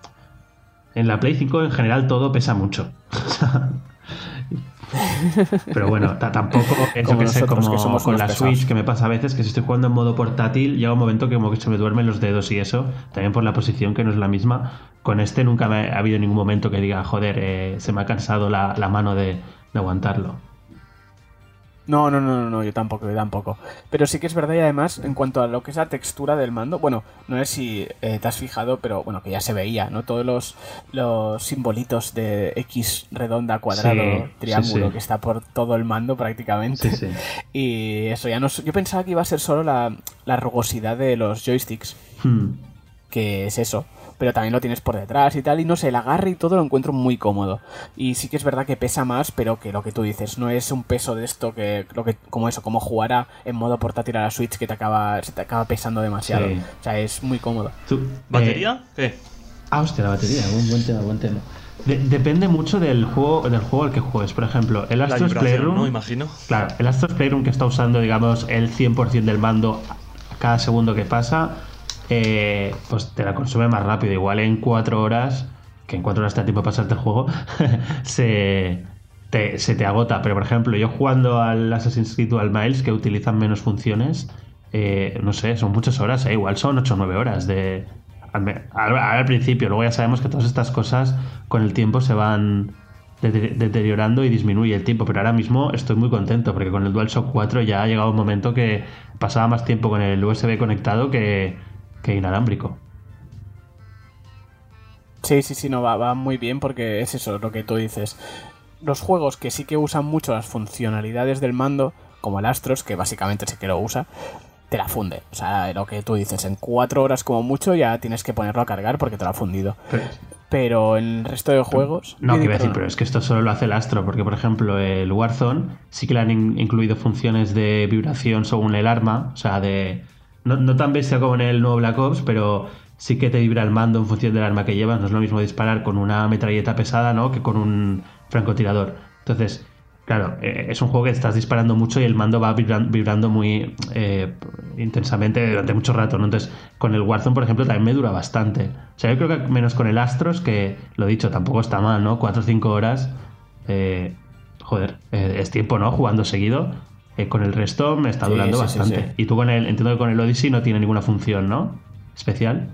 en la Play 5 en general todo pesa mucho. Pero bueno, tampoco es que sé, como que somos con la Switch que me pasa a veces que si estoy jugando en modo portátil llega un momento que como que se me duermen los dedos y eso, también por la posición que no es la misma. Con este nunca me ha habido ningún momento que diga, joder, eh, se me ha cansado la, mano de aguantarlo. No, no, no, no, yo tampoco, yo tampoco. Pero sí que es verdad y además, en cuanto a lo que es la textura del mando, bueno, no sé si eh, te has fijado, pero bueno, que ya se veía, ¿no? Todos los, los simbolitos de X redonda, cuadrado, triángulo, que está por todo el mando prácticamente. y eso ya no... Yo pensaba que iba a ser solo la, la rugosidad de los joysticks. Hmm. Que es eso pero también lo tienes por detrás y tal, y no sé, el agarre y todo lo encuentro muy cómodo. Y sí que es verdad que pesa más, pero que lo que tú dices, no es un peso de esto que, lo que como eso, como jugar en modo portátil a la Switch que te acaba, se te acaba pesando demasiado. O sea, es muy cómodo. ¿Batería? ¿Qué? Ah, hostia, la batería, un buen tema, buen tema. depende mucho del juego, del juego al que juegues. Por ejemplo, el Astros Playroom. ¿no? Imagino. Claro, el Astros Playroom que está usando, digamos, el 100% del mando cada segundo que pasa, eh, pues te la consume más rápido. Igual en cuatro horas que en cuatro horas te da tiempo de pasarte el juego, se, te, se te agota. Pero por ejemplo, yo jugando al Assassin's Creed o al Miles, que utilizan menos funciones, eh, no sé, son muchas horas, eh, igual son 8 o 9 horas de... Al, al, principio, luego ya sabemos que todas estas cosas con el tiempo se van deteriorando y disminuye el tiempo, pero ahora mismo estoy muy contento porque con el DualShock 4 ya ha llegado un momento que pasaba más tiempo con el USB conectado que, que inalámbrico. Sí, sí, sí, no, va, va muy bien porque es eso lo que tú dices. Los juegos que sí que usan mucho las funcionalidades del mando, como el Astros, que básicamente sí que lo usa, te la funde. O sea, lo que tú dices, en cuatro horas como mucho ya tienes que ponerlo a cargar porque te lo ha fundido. Pero, en el resto de juegos... No, que iba a decir, pero es que esto solo lo hace el Astro, porque por ejemplo el Warzone sí que le han incluido funciones de vibración según el arma, o sea, de... No, no tan bestia como en el nuevo Black Ops, pero sí que te vibra el mando en función del arma que llevas. No es lo mismo disparar con una metralleta pesada, ¿no? Que con un francotirador. Entonces, Claro, eh, es un juego que estás disparando mucho y el mando va vibrando, muy eh, intensamente durante mucho rato, ¿no? Entonces, con el Warzone, por ejemplo, también me dura bastante. O sea, yo creo que menos con el Astros, que lo dicho, tampoco está mal, ¿no? 4 o 5 horas. Eh, joder, es tiempo, ¿no? Jugando seguido. Con el resto me está durando bastante. y tú con el, entiendo que con el Odyssey no tiene ninguna función, ¿no? Especial.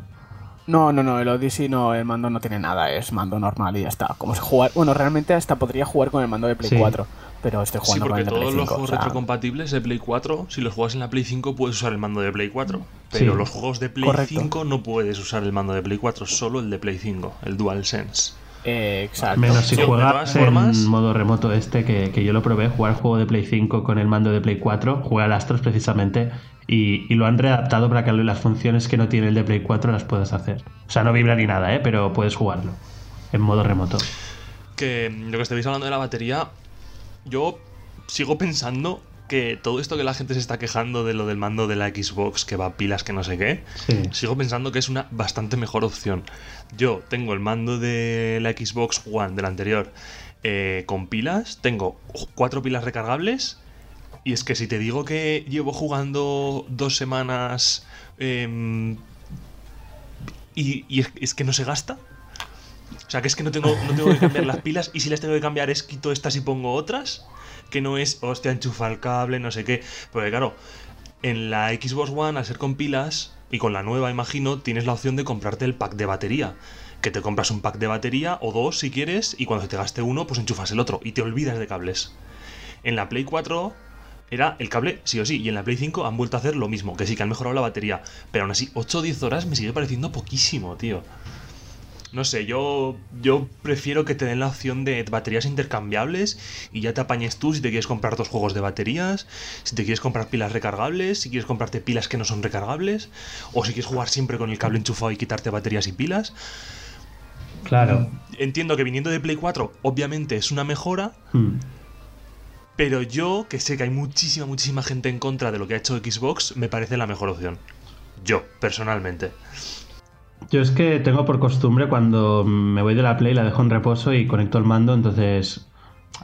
No, no, no, el Odyssey no, el mando no tiene nada, es mando normal y ya está. Como si jugar, bueno, realmente hasta podría jugar con el mando de Play 4, pero estoy jugando con el de Play 5. todos los juegos retrocompatibles de Play 4, si los juegas en la Play 5 puedes usar el mando de Play 4, pero los juegos de Play 5 no puedes usar el mando de Play 4, solo el de Play 5, el DualSense. Eh, exacto. Menos si juegas en modo remoto este, que, que, yo lo probé, jugar juego de Play 5 con el mando de Play 4, juega al Astros precisamente, y, lo han readaptado para que las funciones que no tiene el de Play 4 las puedas hacer. O sea, no vibra ni nada, ¿eh? pero puedes jugarlo en modo remoto. Que lo que estáis hablando de la batería, yo sigo pensando que todo esto que la gente se está quejando de lo del mando de la Xbox, que va pilas que no sé qué, sigo pensando que es una bastante mejor opción. Yo tengo el mando de la Xbox One del anterior eh, con pilas, tengo cuatro pilas recargables. Y es que si te digo que llevo jugando dos semanas em, y, es, que no se gasta, o sea, que es que no tengo, no tengo que cambiar las pilas y si las tengo que cambiar es quito estas y pongo otras que no es, hostia, enchufa el cable, no sé qué. Porque claro, en la Xbox One, al ser con pilas, y con la nueva, imagino, tienes la opción de comprarte el pack de batería. Que te compras un pack de batería o dos si quieres, y cuando te gaste uno, pues enchufas el otro y te olvidas de cables. En la Play 4 era el cable sí o sí, y en la Play 5 han vuelto a hacer lo mismo, que sí que han mejorado la batería, pero aún así 8 o 10 horas me sigue pareciendo poquísimo, tío. No sé, yo, yo prefiero que te den la opción de baterías intercambiables y ya te apañes tú si te quieres comprar dos juegos de baterías, si te quieres comprar pilas recargables, si quieres comprarte pilas que no son recargables, o si quieres jugar siempre con el cable enchufado y quitarte baterías y pilas. Claro. Entiendo que viniendo de Play 4, obviamente es una mejora. Hmm. Pero yo, que sé que hay muchísima, muchísima gente en contra de lo que ha hecho Xbox, me parece la mejor opción. Yo, personalmente. Yo es que tengo por costumbre cuando me voy de la Play, la dejo en reposo y conecto el mando, entonces...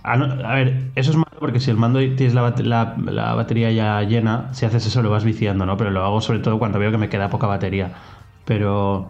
A, ver, eso es malo porque si el mando tienes la, la, batería ya llena, si haces eso lo vas viciando, ¿no? Pero lo hago sobre todo cuando veo que me queda poca batería. Pero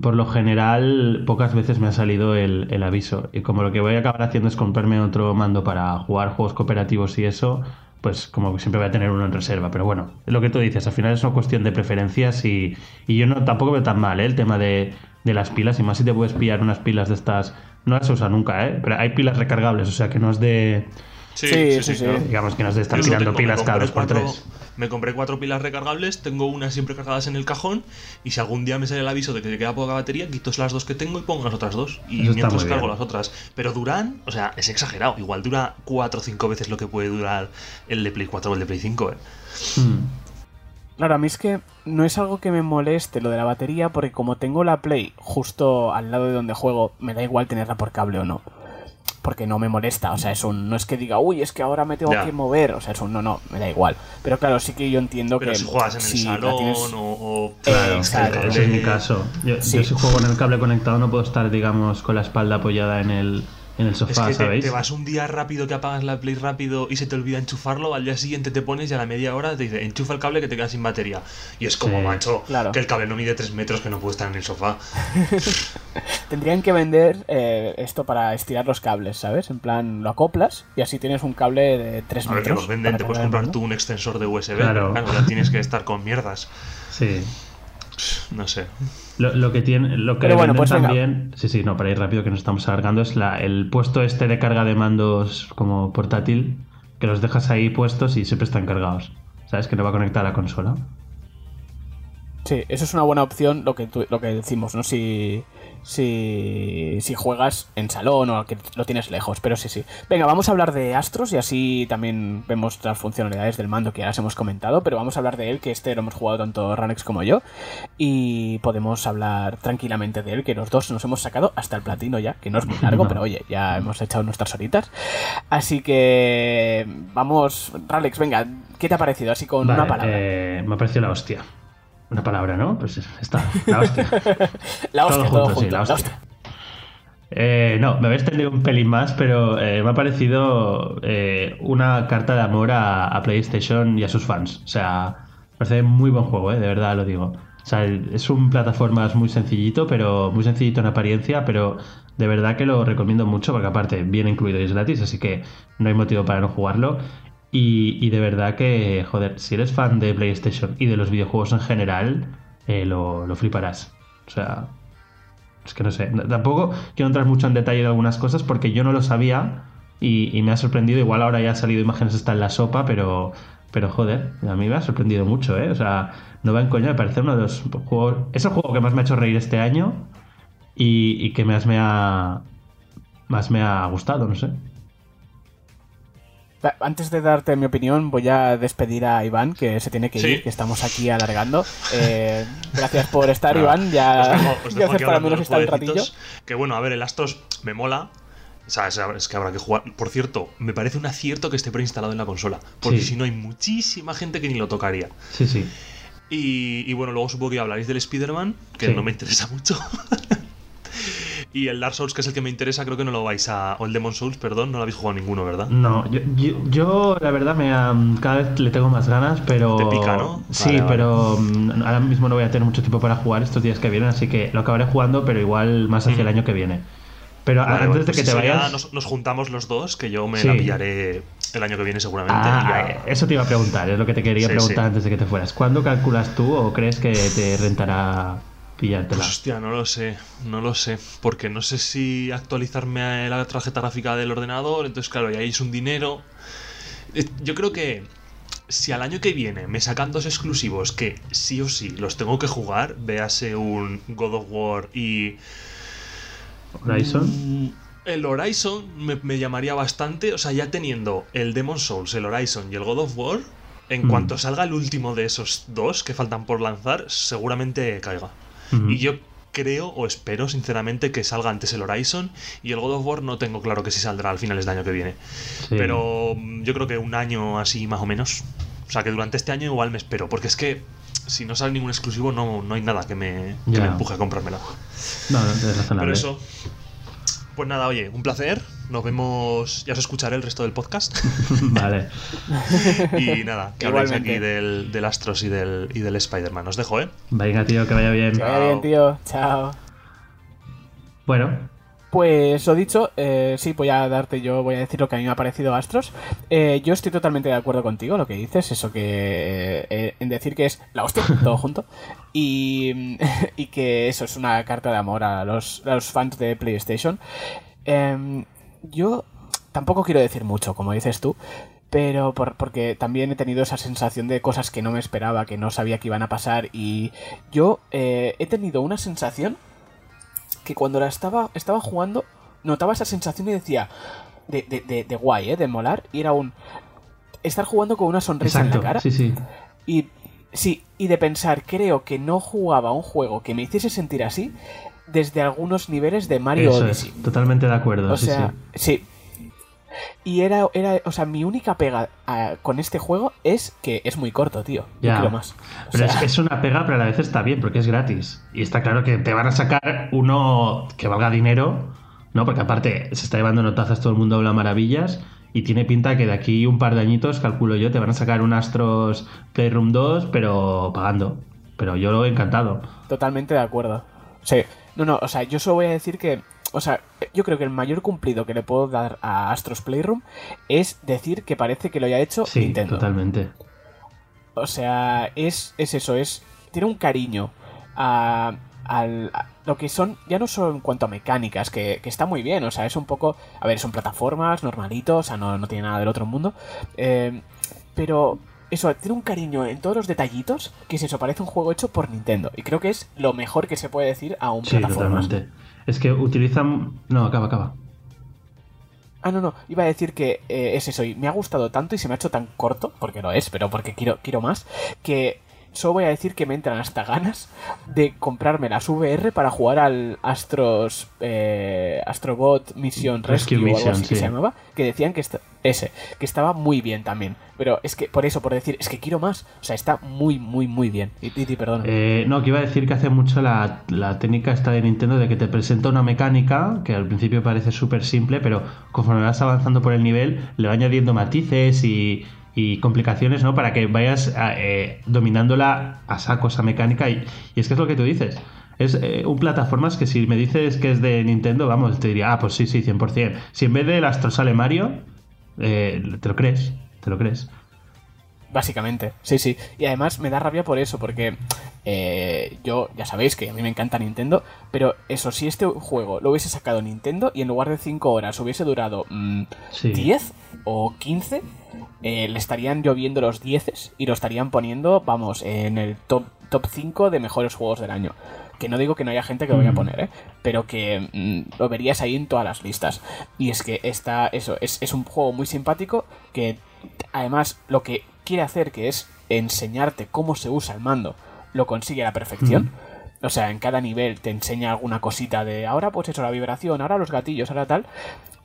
por lo general pocas veces me ha salido el, el, aviso. Y como lo que voy a acabar haciendo es comprarme otro mando para jugar juegos cooperativos y eso, pues como que siempre voy a tener uno en reserva. Pero bueno, es lo que tú dices, al final es una cuestión de preferencias y, y yo no tampoco veo tan mal ¿eh? el tema de, de, las pilas, y más si te puedes pillar unas pilas de estas, no las usa nunca, ¿eh? pero hay pilas recargables, o sea que no es de... Sí, sí, sí. Digamos que no es de estar tirando pilas cada dos por tres. Me compré cuatro pilas recargables, tengo unas siempre cargadas en el cajón y si algún día me sale el aviso de que te queda poca batería, quito las dos que tengo y pongo las otras dos. Y mientras cargo las otras. Pero duran, o sea, es exagerado. Igual dura cuatro o cinco veces lo que puede durar el de Play 4 o el de Play 5. ¿eh? Hmm. Claro, a mí es que no es algo que me moleste lo de la batería porque como tengo la Play justo al lado de donde juego, me da igual tenerla por cable o no porque no me molesta. O sea, es un, no es que diga, uy, es que ahora me tengo que mover. O sea, es un, no, no, me da igual. Pero claro, sí que yo entiendo Pero que. Si juegas en el salón o, Claro, es mi caso. Yo, si juego en el cable conectado no puedo estar, digamos, con la espalda apoyada en el, en el sofá, es que te, te, vas un día rápido que apagas la Play rápido y se te olvida enchufarlo, al día siguiente te pones y a la media hora te dice enchufa el cable que te quedas sin batería. Y es como, macho, que el cable no mide 3 metros que no puede estar en el sofá. Tendrían que vender eh, esto para estirar los cables, ¿sabes? En plan, lo acoplas y así tienes un cable de 3 metros. A ver, que los venden, te puedes comprar tú un extensor de USB. Claro. claro, ya tienes que estar con mierdas. Sí. No sé. Lo, que tiene, lo que bueno, pues también, sí, sí, no, para ir rápido que nos estamos alargando, es la, el puesto este de carga de mandos como portátil, que los dejas ahí puestos y siempre están cargados. ¿Sabes? Que no va a conectar a la consola. Sí, eso es una buena opción, lo que, lo que decimos, ¿no? Si, si, si juegas en salón o que lo tienes lejos, pero sí, sí. Venga, vamos a hablar de Astros y así también vemos las funcionalidades del mando que ya las hemos comentado, pero vamos a hablar de él, que este lo hemos jugado tanto Ranex como yo, y podemos hablar tranquilamente de él, que los dos nos hemos sacado hasta el platino ya, que no es muy largo, pero oye, ya hemos echado nuestras horitas. Así que vamos, Ralex, venga, ¿qué te ha parecido? Así con una palabra. Eh, me ha parecido la hostia. Una palabra, ¿no? Pues está, la hostia. la hostia, todo, junto, sí, la hostia. Eh, no, me habéis tenido un pelín más, pero eh, me ha parecido eh, una carta de amor a, PlayStation y a sus fans. O sea, me parece muy buen juego, de verdad lo digo. O sea, es un plataformas muy sencillito, pero muy sencillito en apariencia, pero de verdad que lo recomiendo mucho porque aparte viene incluido y es gratis, así que no hay motivo para no jugarlo. Y, de verdad que, joder, si eres fan de PlayStation y de los videojuegos en general, eh, lo, fliparás. O sea, es que no sé. Tampoco quiero entrar mucho en detalle de algunas cosas porque yo no lo sabía y, me ha sorprendido. Igual ahora ya ha salido imágenes, está en la sopa, pero, pero joder, a mí me ha sorprendido mucho, ¿eh? O sea, no va en coña, me parece uno de los juegos. Es el juego que más me ha hecho reír este año y, que más me ha. Más me ha gustado, no sé. Antes de darte mi opinión, voy a despedir a Iván, que se tiene que ir, que estamos aquí alargando. Eh, gracias por estar, Iván. Ya, gracias para menos estar un ratillo. Que bueno, a ver, el Astros me mola. O sea, es que habrá que jugar. Por cierto, me parece un acierto que esté preinstalado en la consola. Porque si no, hay muchísima gente que ni lo tocaría. Sí, sí. Y, bueno, luego supongo que hablaréis del Spider-Man, que no me interesa mucho. Y el Dark Souls, que es el que me interesa, creo que no lo vais a. O el Demon Souls, perdón, no lo habéis jugado ninguno, ¿verdad? No, yo, la verdad me cada vez le tengo más ganas, pero. Te pica, ¿no? Sí, pero mm, ahora mismo no voy a tener mucho tiempo para jugar estos días que vienen, así que lo acabaré jugando, pero igual más hacia el año que viene. Pero antes de pues que te vayas. Nos, juntamos los dos, que yo me la pillaré el año que viene seguramente. Ah, eso te iba a preguntar, es lo que te quería preguntar antes de que te fueras. ¿Cuándo calculas tú o crees que te rentará pillártela. Pues hostia, no lo sé, no lo sé. Porque no sé si actualizarme a la tarjeta gráfica del ordenador, entonces claro, ya es un dinero. Eh, yo creo que si al año que viene me sacan dos exclusivos que sí o sí los tengo que jugar, véase un God of War y... Horizon. Mm, el Horizon me, llamaría bastante, o sea, ya teniendo el Demon Souls, el Horizon y el God of War, en mm. cuanto salga el último de esos dos que faltan por lanzar, seguramente caiga. Y yo creo o espero sinceramente que salga antes el Horizon y el God of War no tengo claro que si saldrá al finales de año que viene. Pero mm, yo creo que un año así más o menos. O sea que durante este año igual me espero, porque es que si no sale ningún exclusivo no, no hay nada que me, que me empuje a comprármela. No, no, razonable. Pero eso, pues nada, oye, un placer. Nos vemos, ya os escucharé el resto del podcast. vale. y nada, que habléis aquí del, del, Astros y del, y del Spider-Man. Os dejo, ¿eh? Venga, tío, que vaya bien. Que vaya bien, tío. Chao. Bueno, pues lo dicho, eh, sí, voy a darte yo, voy a decir lo que a mí me ha parecido Astros. Eh, yo estoy totalmente de acuerdo contigo, lo que dices, eso que eh, en decir que es la hostia, todo junto, y, y, que eso es una carta de amor a los, a los fans de PlayStation. Em, yo tampoco quiero decir mucho, como dices tú, pero porque también he tenido esa sensación de cosas que no me esperaba, que no sabía que iban a pasar, y yo he tenido una sensación que cuando la estaba, estaba jugando, notaba esa sensación y decía, de, de, de, guay, ¿eh? De molar. Y era un... Estar jugando con una sonrisa en la cara. Sí, sí. Y sí, y de pensar, creo que no jugaba un juego que me hiciese sentir así desde algunos niveles de Mario Odyssey. totalmente de acuerdo. O sea, sí. Y era, era, o sea, mi única pega con este juego es que es muy corto, tío. Ya. más. pero es que es una pega, pero a la vez está bien, porque es gratis. Y está claro que te van a sacar uno que valga dinero ¿no? Porque aparte se está llevando notazas, todo el mundo habla maravillas y tiene pinta que de aquí un par de añitos, calculo yo, te van a sacar un Astros Playroom 2, pero pagando. Pero yo lo he encantado. Totalmente de acuerdo. Sí. No, no, o sea, yo solo voy a decir que o sea, yo creo que el mayor cumplido que le puedo dar a Astros Playroom es decir que parece que lo haya hecho sí, Totalmente. O sea, es, es eso, es. Tiene un cariño a, lo que son, ya no solo en cuanto a mecánicas, que, está muy bien, o sea, es un poco. A ver, son plataformas normalitos, o sea, no, no tiene nada del otro mundo. Eh, pero eso, tiene un cariño en todos los detallitos, que es eso, parece un juego hecho por Nintendo. Y creo que es lo mejor que se puede decir a un sí, Totalmente. Es que utilizan. No, acaba, acaba. Ah, no, no. Iba a decir que eh, es eso. Y me ha gustado tanto y se me ha hecho tan corto, porque lo es, pero porque quiero, quiero más, que solo voy a decir que me entran hasta ganas de comprarme las VR para jugar al Astros eh, Astrobot Mission Rescue, o algo así que se llamaba, que decían que ese, que estaba muy bien también. Pero es que, por eso, por decir, es que quiero más. O sea, está muy, muy, muy bien. Y, perdón. Eh, no, que iba a decir que hace mucho la, técnica esta de Nintendo de que te presenta una mecánica que al principio parece súper simple, pero conforme vas avanzando por el nivel, le va añadiendo matices y y complicaciones, ¿no? Para que vayas eh, dominándola a saco esa mecánica. Y, es que es lo que tú dices. Es eh, un plataformas que si me dices que es de Nintendo, vamos, te diría, ah, pues sí, sí, 100%. Si en vez del Astro sale Mario, eh, te lo crees, te lo crees. Básicamente, sí, sí. Y además me da rabia por eso, porque yo, ya sabéis que a mí me encanta Nintendo, pero eso, si este juego lo hubiese sacado Nintendo y en lugar de 5 horas hubiese durado 10 mm, o 15, eh, le estarían lloviendo los 10 y lo estarían poniendo, vamos, en el top, top 5 de mejores juegos del año. Que no digo que no haya gente que lo vaya a poner, ¿eh? pero que mm, lo verías ahí en todas las listas. Y es que está, eso, es, es un juego muy simpático que además lo que quiere hacer, que es enseñarte cómo se usa el mando, lo consigue a la perfección. O sea, en cada nivel te enseña alguna cosita de ahora pues eso, la vibración, ahora los gatillos, ahora tal.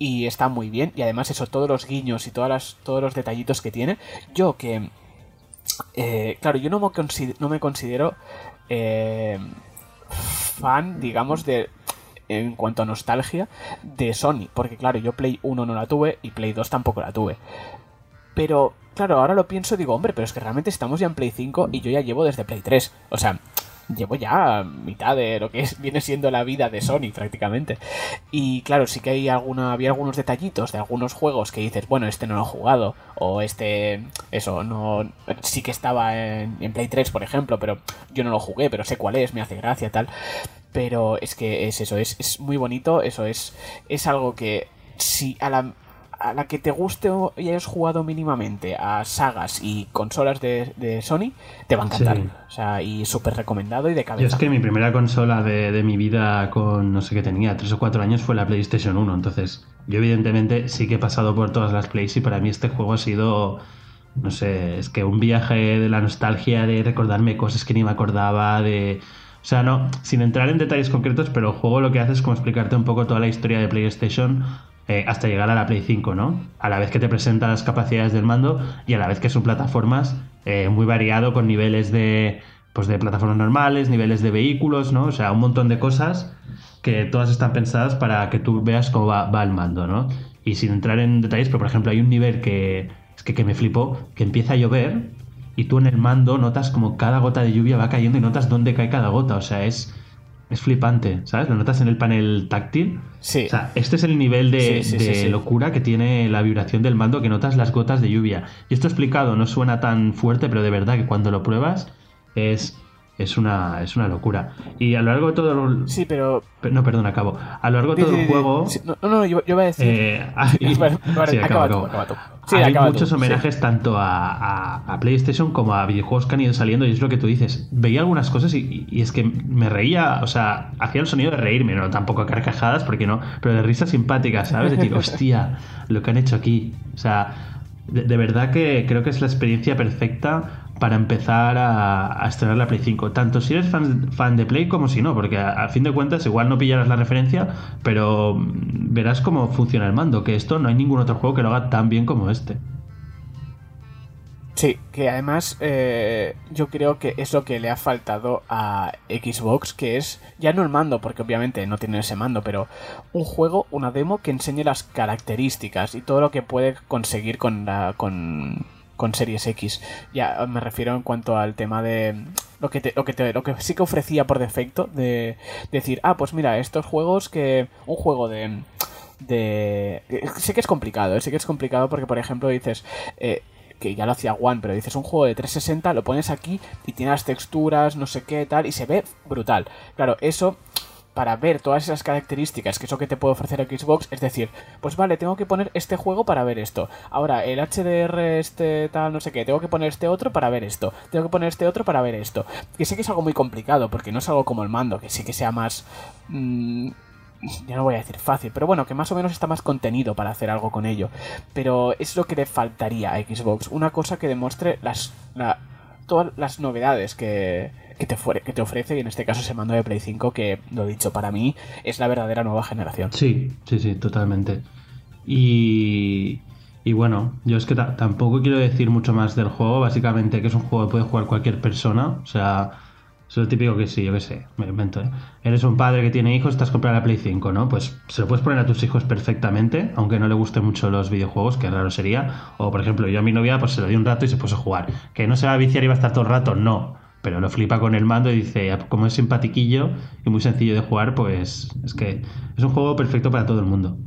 Y está muy bien. Y además eso, todos los guiños y todas las, todos los detallitos que tiene. Yo que... Eh, claro, yo no me, considero, no me considero eh, fan, digamos, de en cuanto a nostalgia de Sony. Porque claro, yo Play 1 no la tuve y Play 2 tampoco la tuve. Pero, claro, ahora lo pienso y digo, hombre, pero es que realmente estamos ya en Play 5 y yo ya llevo desde Play 3. O sea, llevo ya mitad de lo que es, viene siendo la vida de Sony prácticamente. Y claro, sí que hay alguna, había algunos detallitos de algunos juegos que dices, bueno, este no lo he jugado, o este, eso, no, sí que estaba en, en Play 3, por ejemplo, pero yo no lo jugué, pero sé cuál es, me hace gracia, tal. Pero es que es eso, es, es muy bonito, eso es, es algo que si a la, a la que te guste y hayas jugado mínimamente a sagas y consolas de, Sony, te va a encantar. O sea, y súper recomendado y de cabeza. Yo es que mi primera consola de, mi vida con, no sé qué tenía, tres o cuatro años fue la PlayStation 1. Entonces, yo evidentemente sí que he pasado por todas las Plays y para mí este juego ha sido, no sé, es que un viaje de la nostalgia, de recordarme cosas que ni me acordaba, de... O sea, no, sin entrar en detalles concretos, pero el juego lo que hace es como explicarte un poco toda la historia de PlayStation eh, hasta llegar a la Play 5, ¿no? A la vez que te presenta las capacidades del mando y a la vez que son plataformas eh, muy variado con niveles de, pues de plataformas normales, niveles de vehículos, ¿no? O sea, un montón de cosas que todas están pensadas para que tú veas cómo va, el mando, ¿no? Y sin entrar en detalles, pero por ejemplo hay un nivel que, es que, que me flipó, que empieza a llover y tú en el mando notas como cada gota de lluvia va cayendo y notas dónde cae cada gota, o sea, es es flipante, ¿sabes? Lo notas en el panel táctil. Sí. O sea, este es el nivel de, locura que tiene la vibración del mando, que notas las gotas de lluvia. Y esto explicado no suena tan fuerte, pero de verdad que cuando lo pruebas es es una, es una locura. Y a lo largo de todo el... Sí, pero... No, perdón, acabo. A lo largo de todo el juego... no, no, yo, iba a decir... Eh, sí, acabo, hay muchos homenajes tanto a, a, PlayStation como a videojuegos que han ido saliendo y es lo que tú dices. Veía algunas cosas y, y, es que me reía, o sea, hacía el sonido de reírme, no tampoco carcajadas porque no, pero de risa simpática, ¿sabes? De decir, hostia, lo que han hecho aquí. O sea, de, verdad que creo que es la experiencia perfecta para empezar a, estrenar la Play 5. Tanto si eres fan, de Play como si no, porque a, fin de cuentas igual no pillarás la referencia, pero verás cómo funciona el mando, que esto no hay ningún otro juego que lo haga tan bien como este. Sí, que además eh, yo creo que es lo que le ha faltado a Xbox, que es ya no el mando, porque obviamente no tiene ese mando, pero un juego, una demo que enseñe las características y todo lo que puede conseguir con la con, con Series X. Ya me refiero en cuanto al tema de lo que lo que lo que sí que ofrecía por defecto de decir, ah, pues mira, estos juegos que un juego de de sé que es complicado, ¿eh? sé que es complicado porque por ejemplo dices eh, que ya lo hacía One, pero dices un juego de 360, lo pones aquí y tiene las texturas, no sé qué, tal, y se ve brutal. Claro, eso para ver todas esas características que es lo que te puede ofrecer Xbox, es decir, pues vale, tengo que poner este juego para ver esto. Ahora, el HDR este tal, no sé qué, tengo que poner este otro para ver esto. Tengo que poner este otro para ver esto. Que sé que es algo muy complicado, porque no es algo como el mando, que sí que sea más... Mm, ya no voy a decir fácil, pero bueno, que más o menos está más contenido para hacer algo con ello. Pero es lo que le faltaría a Xbox, una cosa que demuestre las, todas las novedades que, que, te que te ofrece, y en este caso ese mando de Play 5, que lo dicho, para mí es la verdadera nueva generación. Sí, sí, sí, totalmente. Y, y bueno, yo es que tampoco quiero decir mucho más del juego, básicamente que es un juego que puede jugar cualquier persona, o sea es lo típico que sí, yo qué sé, me invento, ¿eh? Eres un padre que tiene hijos, estás comprando la Play 5, ¿no? Pues se lo puedes poner a tus hijos perfectamente, aunque no le gusten mucho los videojuegos, que raro sería. O, por ejemplo, yo a mi novia, pues se lo di un rato y se puso a jugar. Que no se va a viciar y va a estar todo el rato, no. Pero lo flipa con el mando y dice, como es simpatiquillo y muy sencillo de jugar, pues es que es un juego perfecto para todo el mundo.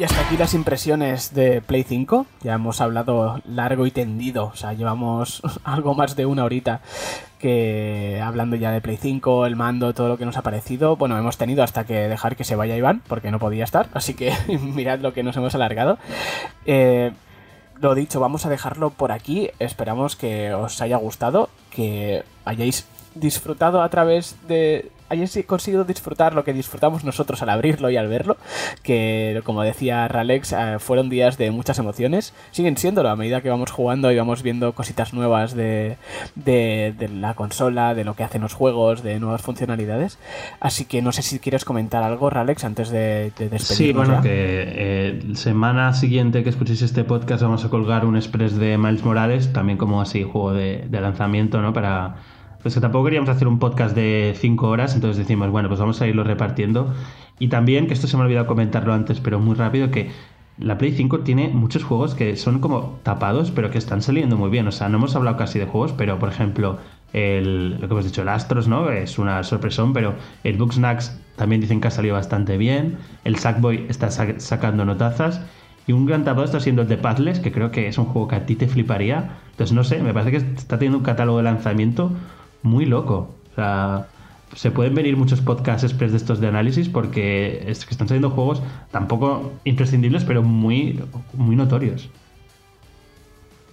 Y hasta aquí las impresiones de Play 5. Ya hemos hablado largo y tendido. O sea, llevamos algo más de una horita que hablando ya de Play 5, el mando, todo lo que nos ha parecido. Bueno, hemos tenido hasta que dejar que se vaya Iván, porque no podía estar. Así que mirad lo que nos hemos alargado. Eh, lo dicho, vamos a dejarlo por aquí. Esperamos que os haya gustado, que hayáis disfrutado a través de hayáis conseguido disfrutar lo que disfrutamos nosotros al abrirlo y al verlo, que como decía Ralex, eh, fueron días de muchas emociones, siguen siéndolo a medida que vamos jugando y vamos viendo cositas nuevas de, de, la consola, de lo que hacen los juegos, de nuevas funcionalidades. Así que no sé si quieres comentar algo, Ralex, antes de, de despedirnos. Sí, bueno, que eh, semana siguiente que escuchéis este podcast vamos a colgar un express de Miles Morales, también como así juego de, de lanzamiento, ¿no? Para pues que tampoco queríamos hacer un podcast de 5 horas, entonces decimos, bueno, pues vamos a irlo repartiendo. Y también, que esto se me ha olvidado comentarlo antes, pero muy rápido, que la Play 5 tiene muchos juegos que son como tapados, pero que están saliendo muy bien. O sea, no hemos hablado casi de juegos, pero por ejemplo, el, lo que hemos dicho, el Astros, ¿no? Es una sorpresón, pero el Bugsnax también dicen que ha salido bastante bien. El Sackboy está sacando notazas. Y un gran tapado está siendo el de Pathless, que creo que es un juego que a ti te fliparía. Entonces, no sé, me parece que está teniendo un catálogo de lanzamiento muy loco. O sea, se pueden venir muchos podcasts express de estos de análisis porque es que están saliendo juegos tampoco imprescindibles, pero muy, muy notorios.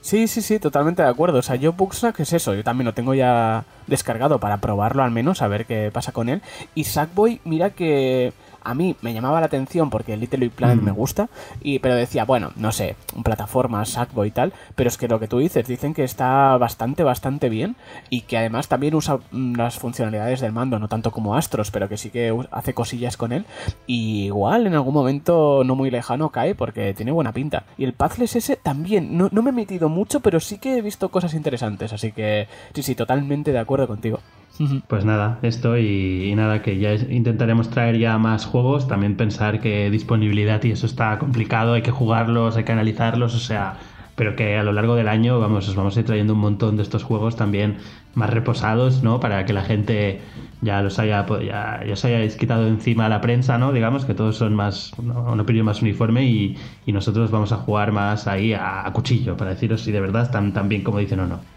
Sí, sí, sí, totalmente de acuerdo. O sea, yo ¿qué es eso, yo también lo tengo ya descargado para probarlo al menos, a ver qué pasa con él. Y Sackboy, mira que a mí me llamaba la atención porque Little Big Planet me mm. gusta, y, pero decía, bueno, no sé, plataformas, Sackboy y tal, pero es que lo que tú dices, dicen que está bastante, bastante bien y que además también usa mm, las funcionalidades del mando, no tanto como Astros, pero que sí que hace cosillas con él. Y igual en algún momento no muy lejano cae porque tiene buena pinta. Y el Pathless ese también, no, no me he metido mucho, pero sí que he visto cosas interesantes, así que sí, sí, totalmente de acuerdo contigo. Pues nada, esto y, nada, que ya intentaremos traer ya más juegos, también pensar que disponibilidad y eso está complicado, hay que jugarlos, hay que analizarlos, o sea, pero que a lo largo del año vamos, os vamos a ir trayendo un montón de estos juegos también más reposados, ¿no? Para que la gente ya los haya, ya, ya os hayáis quitado encima a la prensa, ¿no? Digamos que todos son más, una opinión más uniforme y, nosotros vamos a jugar más ahí a, cuchillo, para deciros si de verdad están tan bien como dicen o no.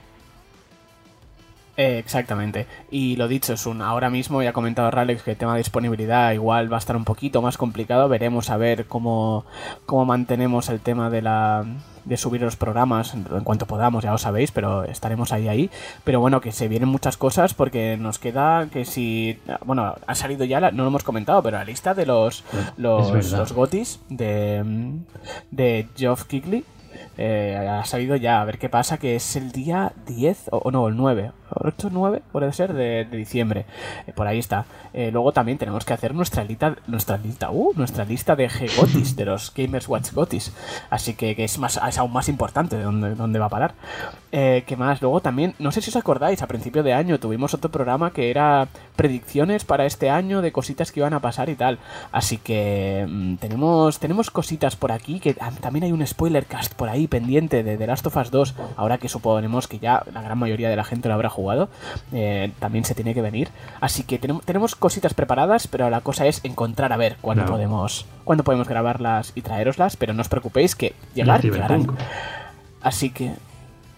Eh, exactamente. Y lo dicho, es un ahora mismo, ya ha comentado Ralex que el tema de disponibilidad igual va a estar un poquito más complicado. Veremos a ver cómo, cómo mantenemos el tema de la de subir los programas en cuanto podamos, ya lo sabéis, pero estaremos ahí ahí. Pero bueno, que se vienen muchas cosas porque nos queda que si bueno, ha salido ya, no lo hemos comentado, pero la lista de los los, los gotis de de Geoff Kigley eh, ha salido ya, a ver qué pasa, que es el día 10, o, no, el 9, 8, 9, puede ser, de, diciembre. Eh, por ahí está. Eh, luego también tenemos que hacer nuestra lista, nuestra lista, uh, nuestra lista de G-Gotis, de los Gamers Watch Gotis. Así que, es, más, es aún más importante de dónde, dónde va a parar. ¿Qué más? Luego también, no sé si os acordáis, a principio de año tuvimos otro programa que era predicciones para este año de cositas que iban a pasar y tal. Así que mm, tenemos, tenemos cositas por aquí, que ah, también hay un spoiler cast por ahí pendiente de The Last of Us 2, ahora que suponemos que ya la gran mayoría de la gente lo habrá jugado, eh, también se tiene que venir. Así que tenemos, tenemos cositas preparadas, pero la cosa es encontrar a ver cuándo podemos cuándo podemos grabarlas y traeroslas, pero no os preocupéis que llegar, llegarán. Así que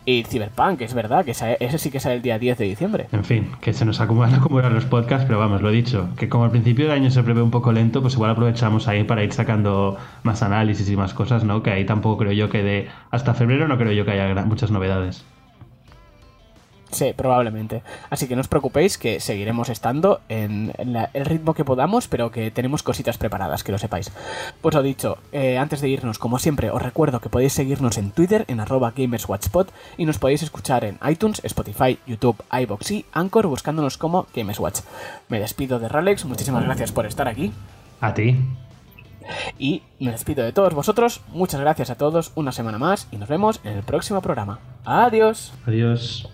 y Cyberpunk, es verdad, que ese sí que sale el día 10 de diciembre. En fin, que se nos acumulan, acumulan los podcasts, pero vamos, lo he dicho, que como al principio del año se prevé un poco lento, pues igual aprovechamos ahí para ir sacando más análisis y más cosas, ¿no? Que ahí tampoco creo yo que de hasta febrero no creo yo que haya muchas novedades. Sí, probablemente. Así que no os preocupéis que seguiremos estando en, el ritmo que podamos, pero que tenemos cositas preparadas, que lo sepáis. Pues lo dicho, eh, antes de irnos, como siempre, os recuerdo que podéis seguirnos en Twitter, en arroba GamersWatchPod, y nos podéis escuchar en iTunes, Spotify, YouTube, iBox y Anchor buscándonos como GamersWatch. Me despido de Ralex, muchísimas gracias por estar aquí. A ti. Y me despido de todos vosotros, muchas gracias a todos una semana más y nos vemos en el próximo programa. Adiós. Adiós.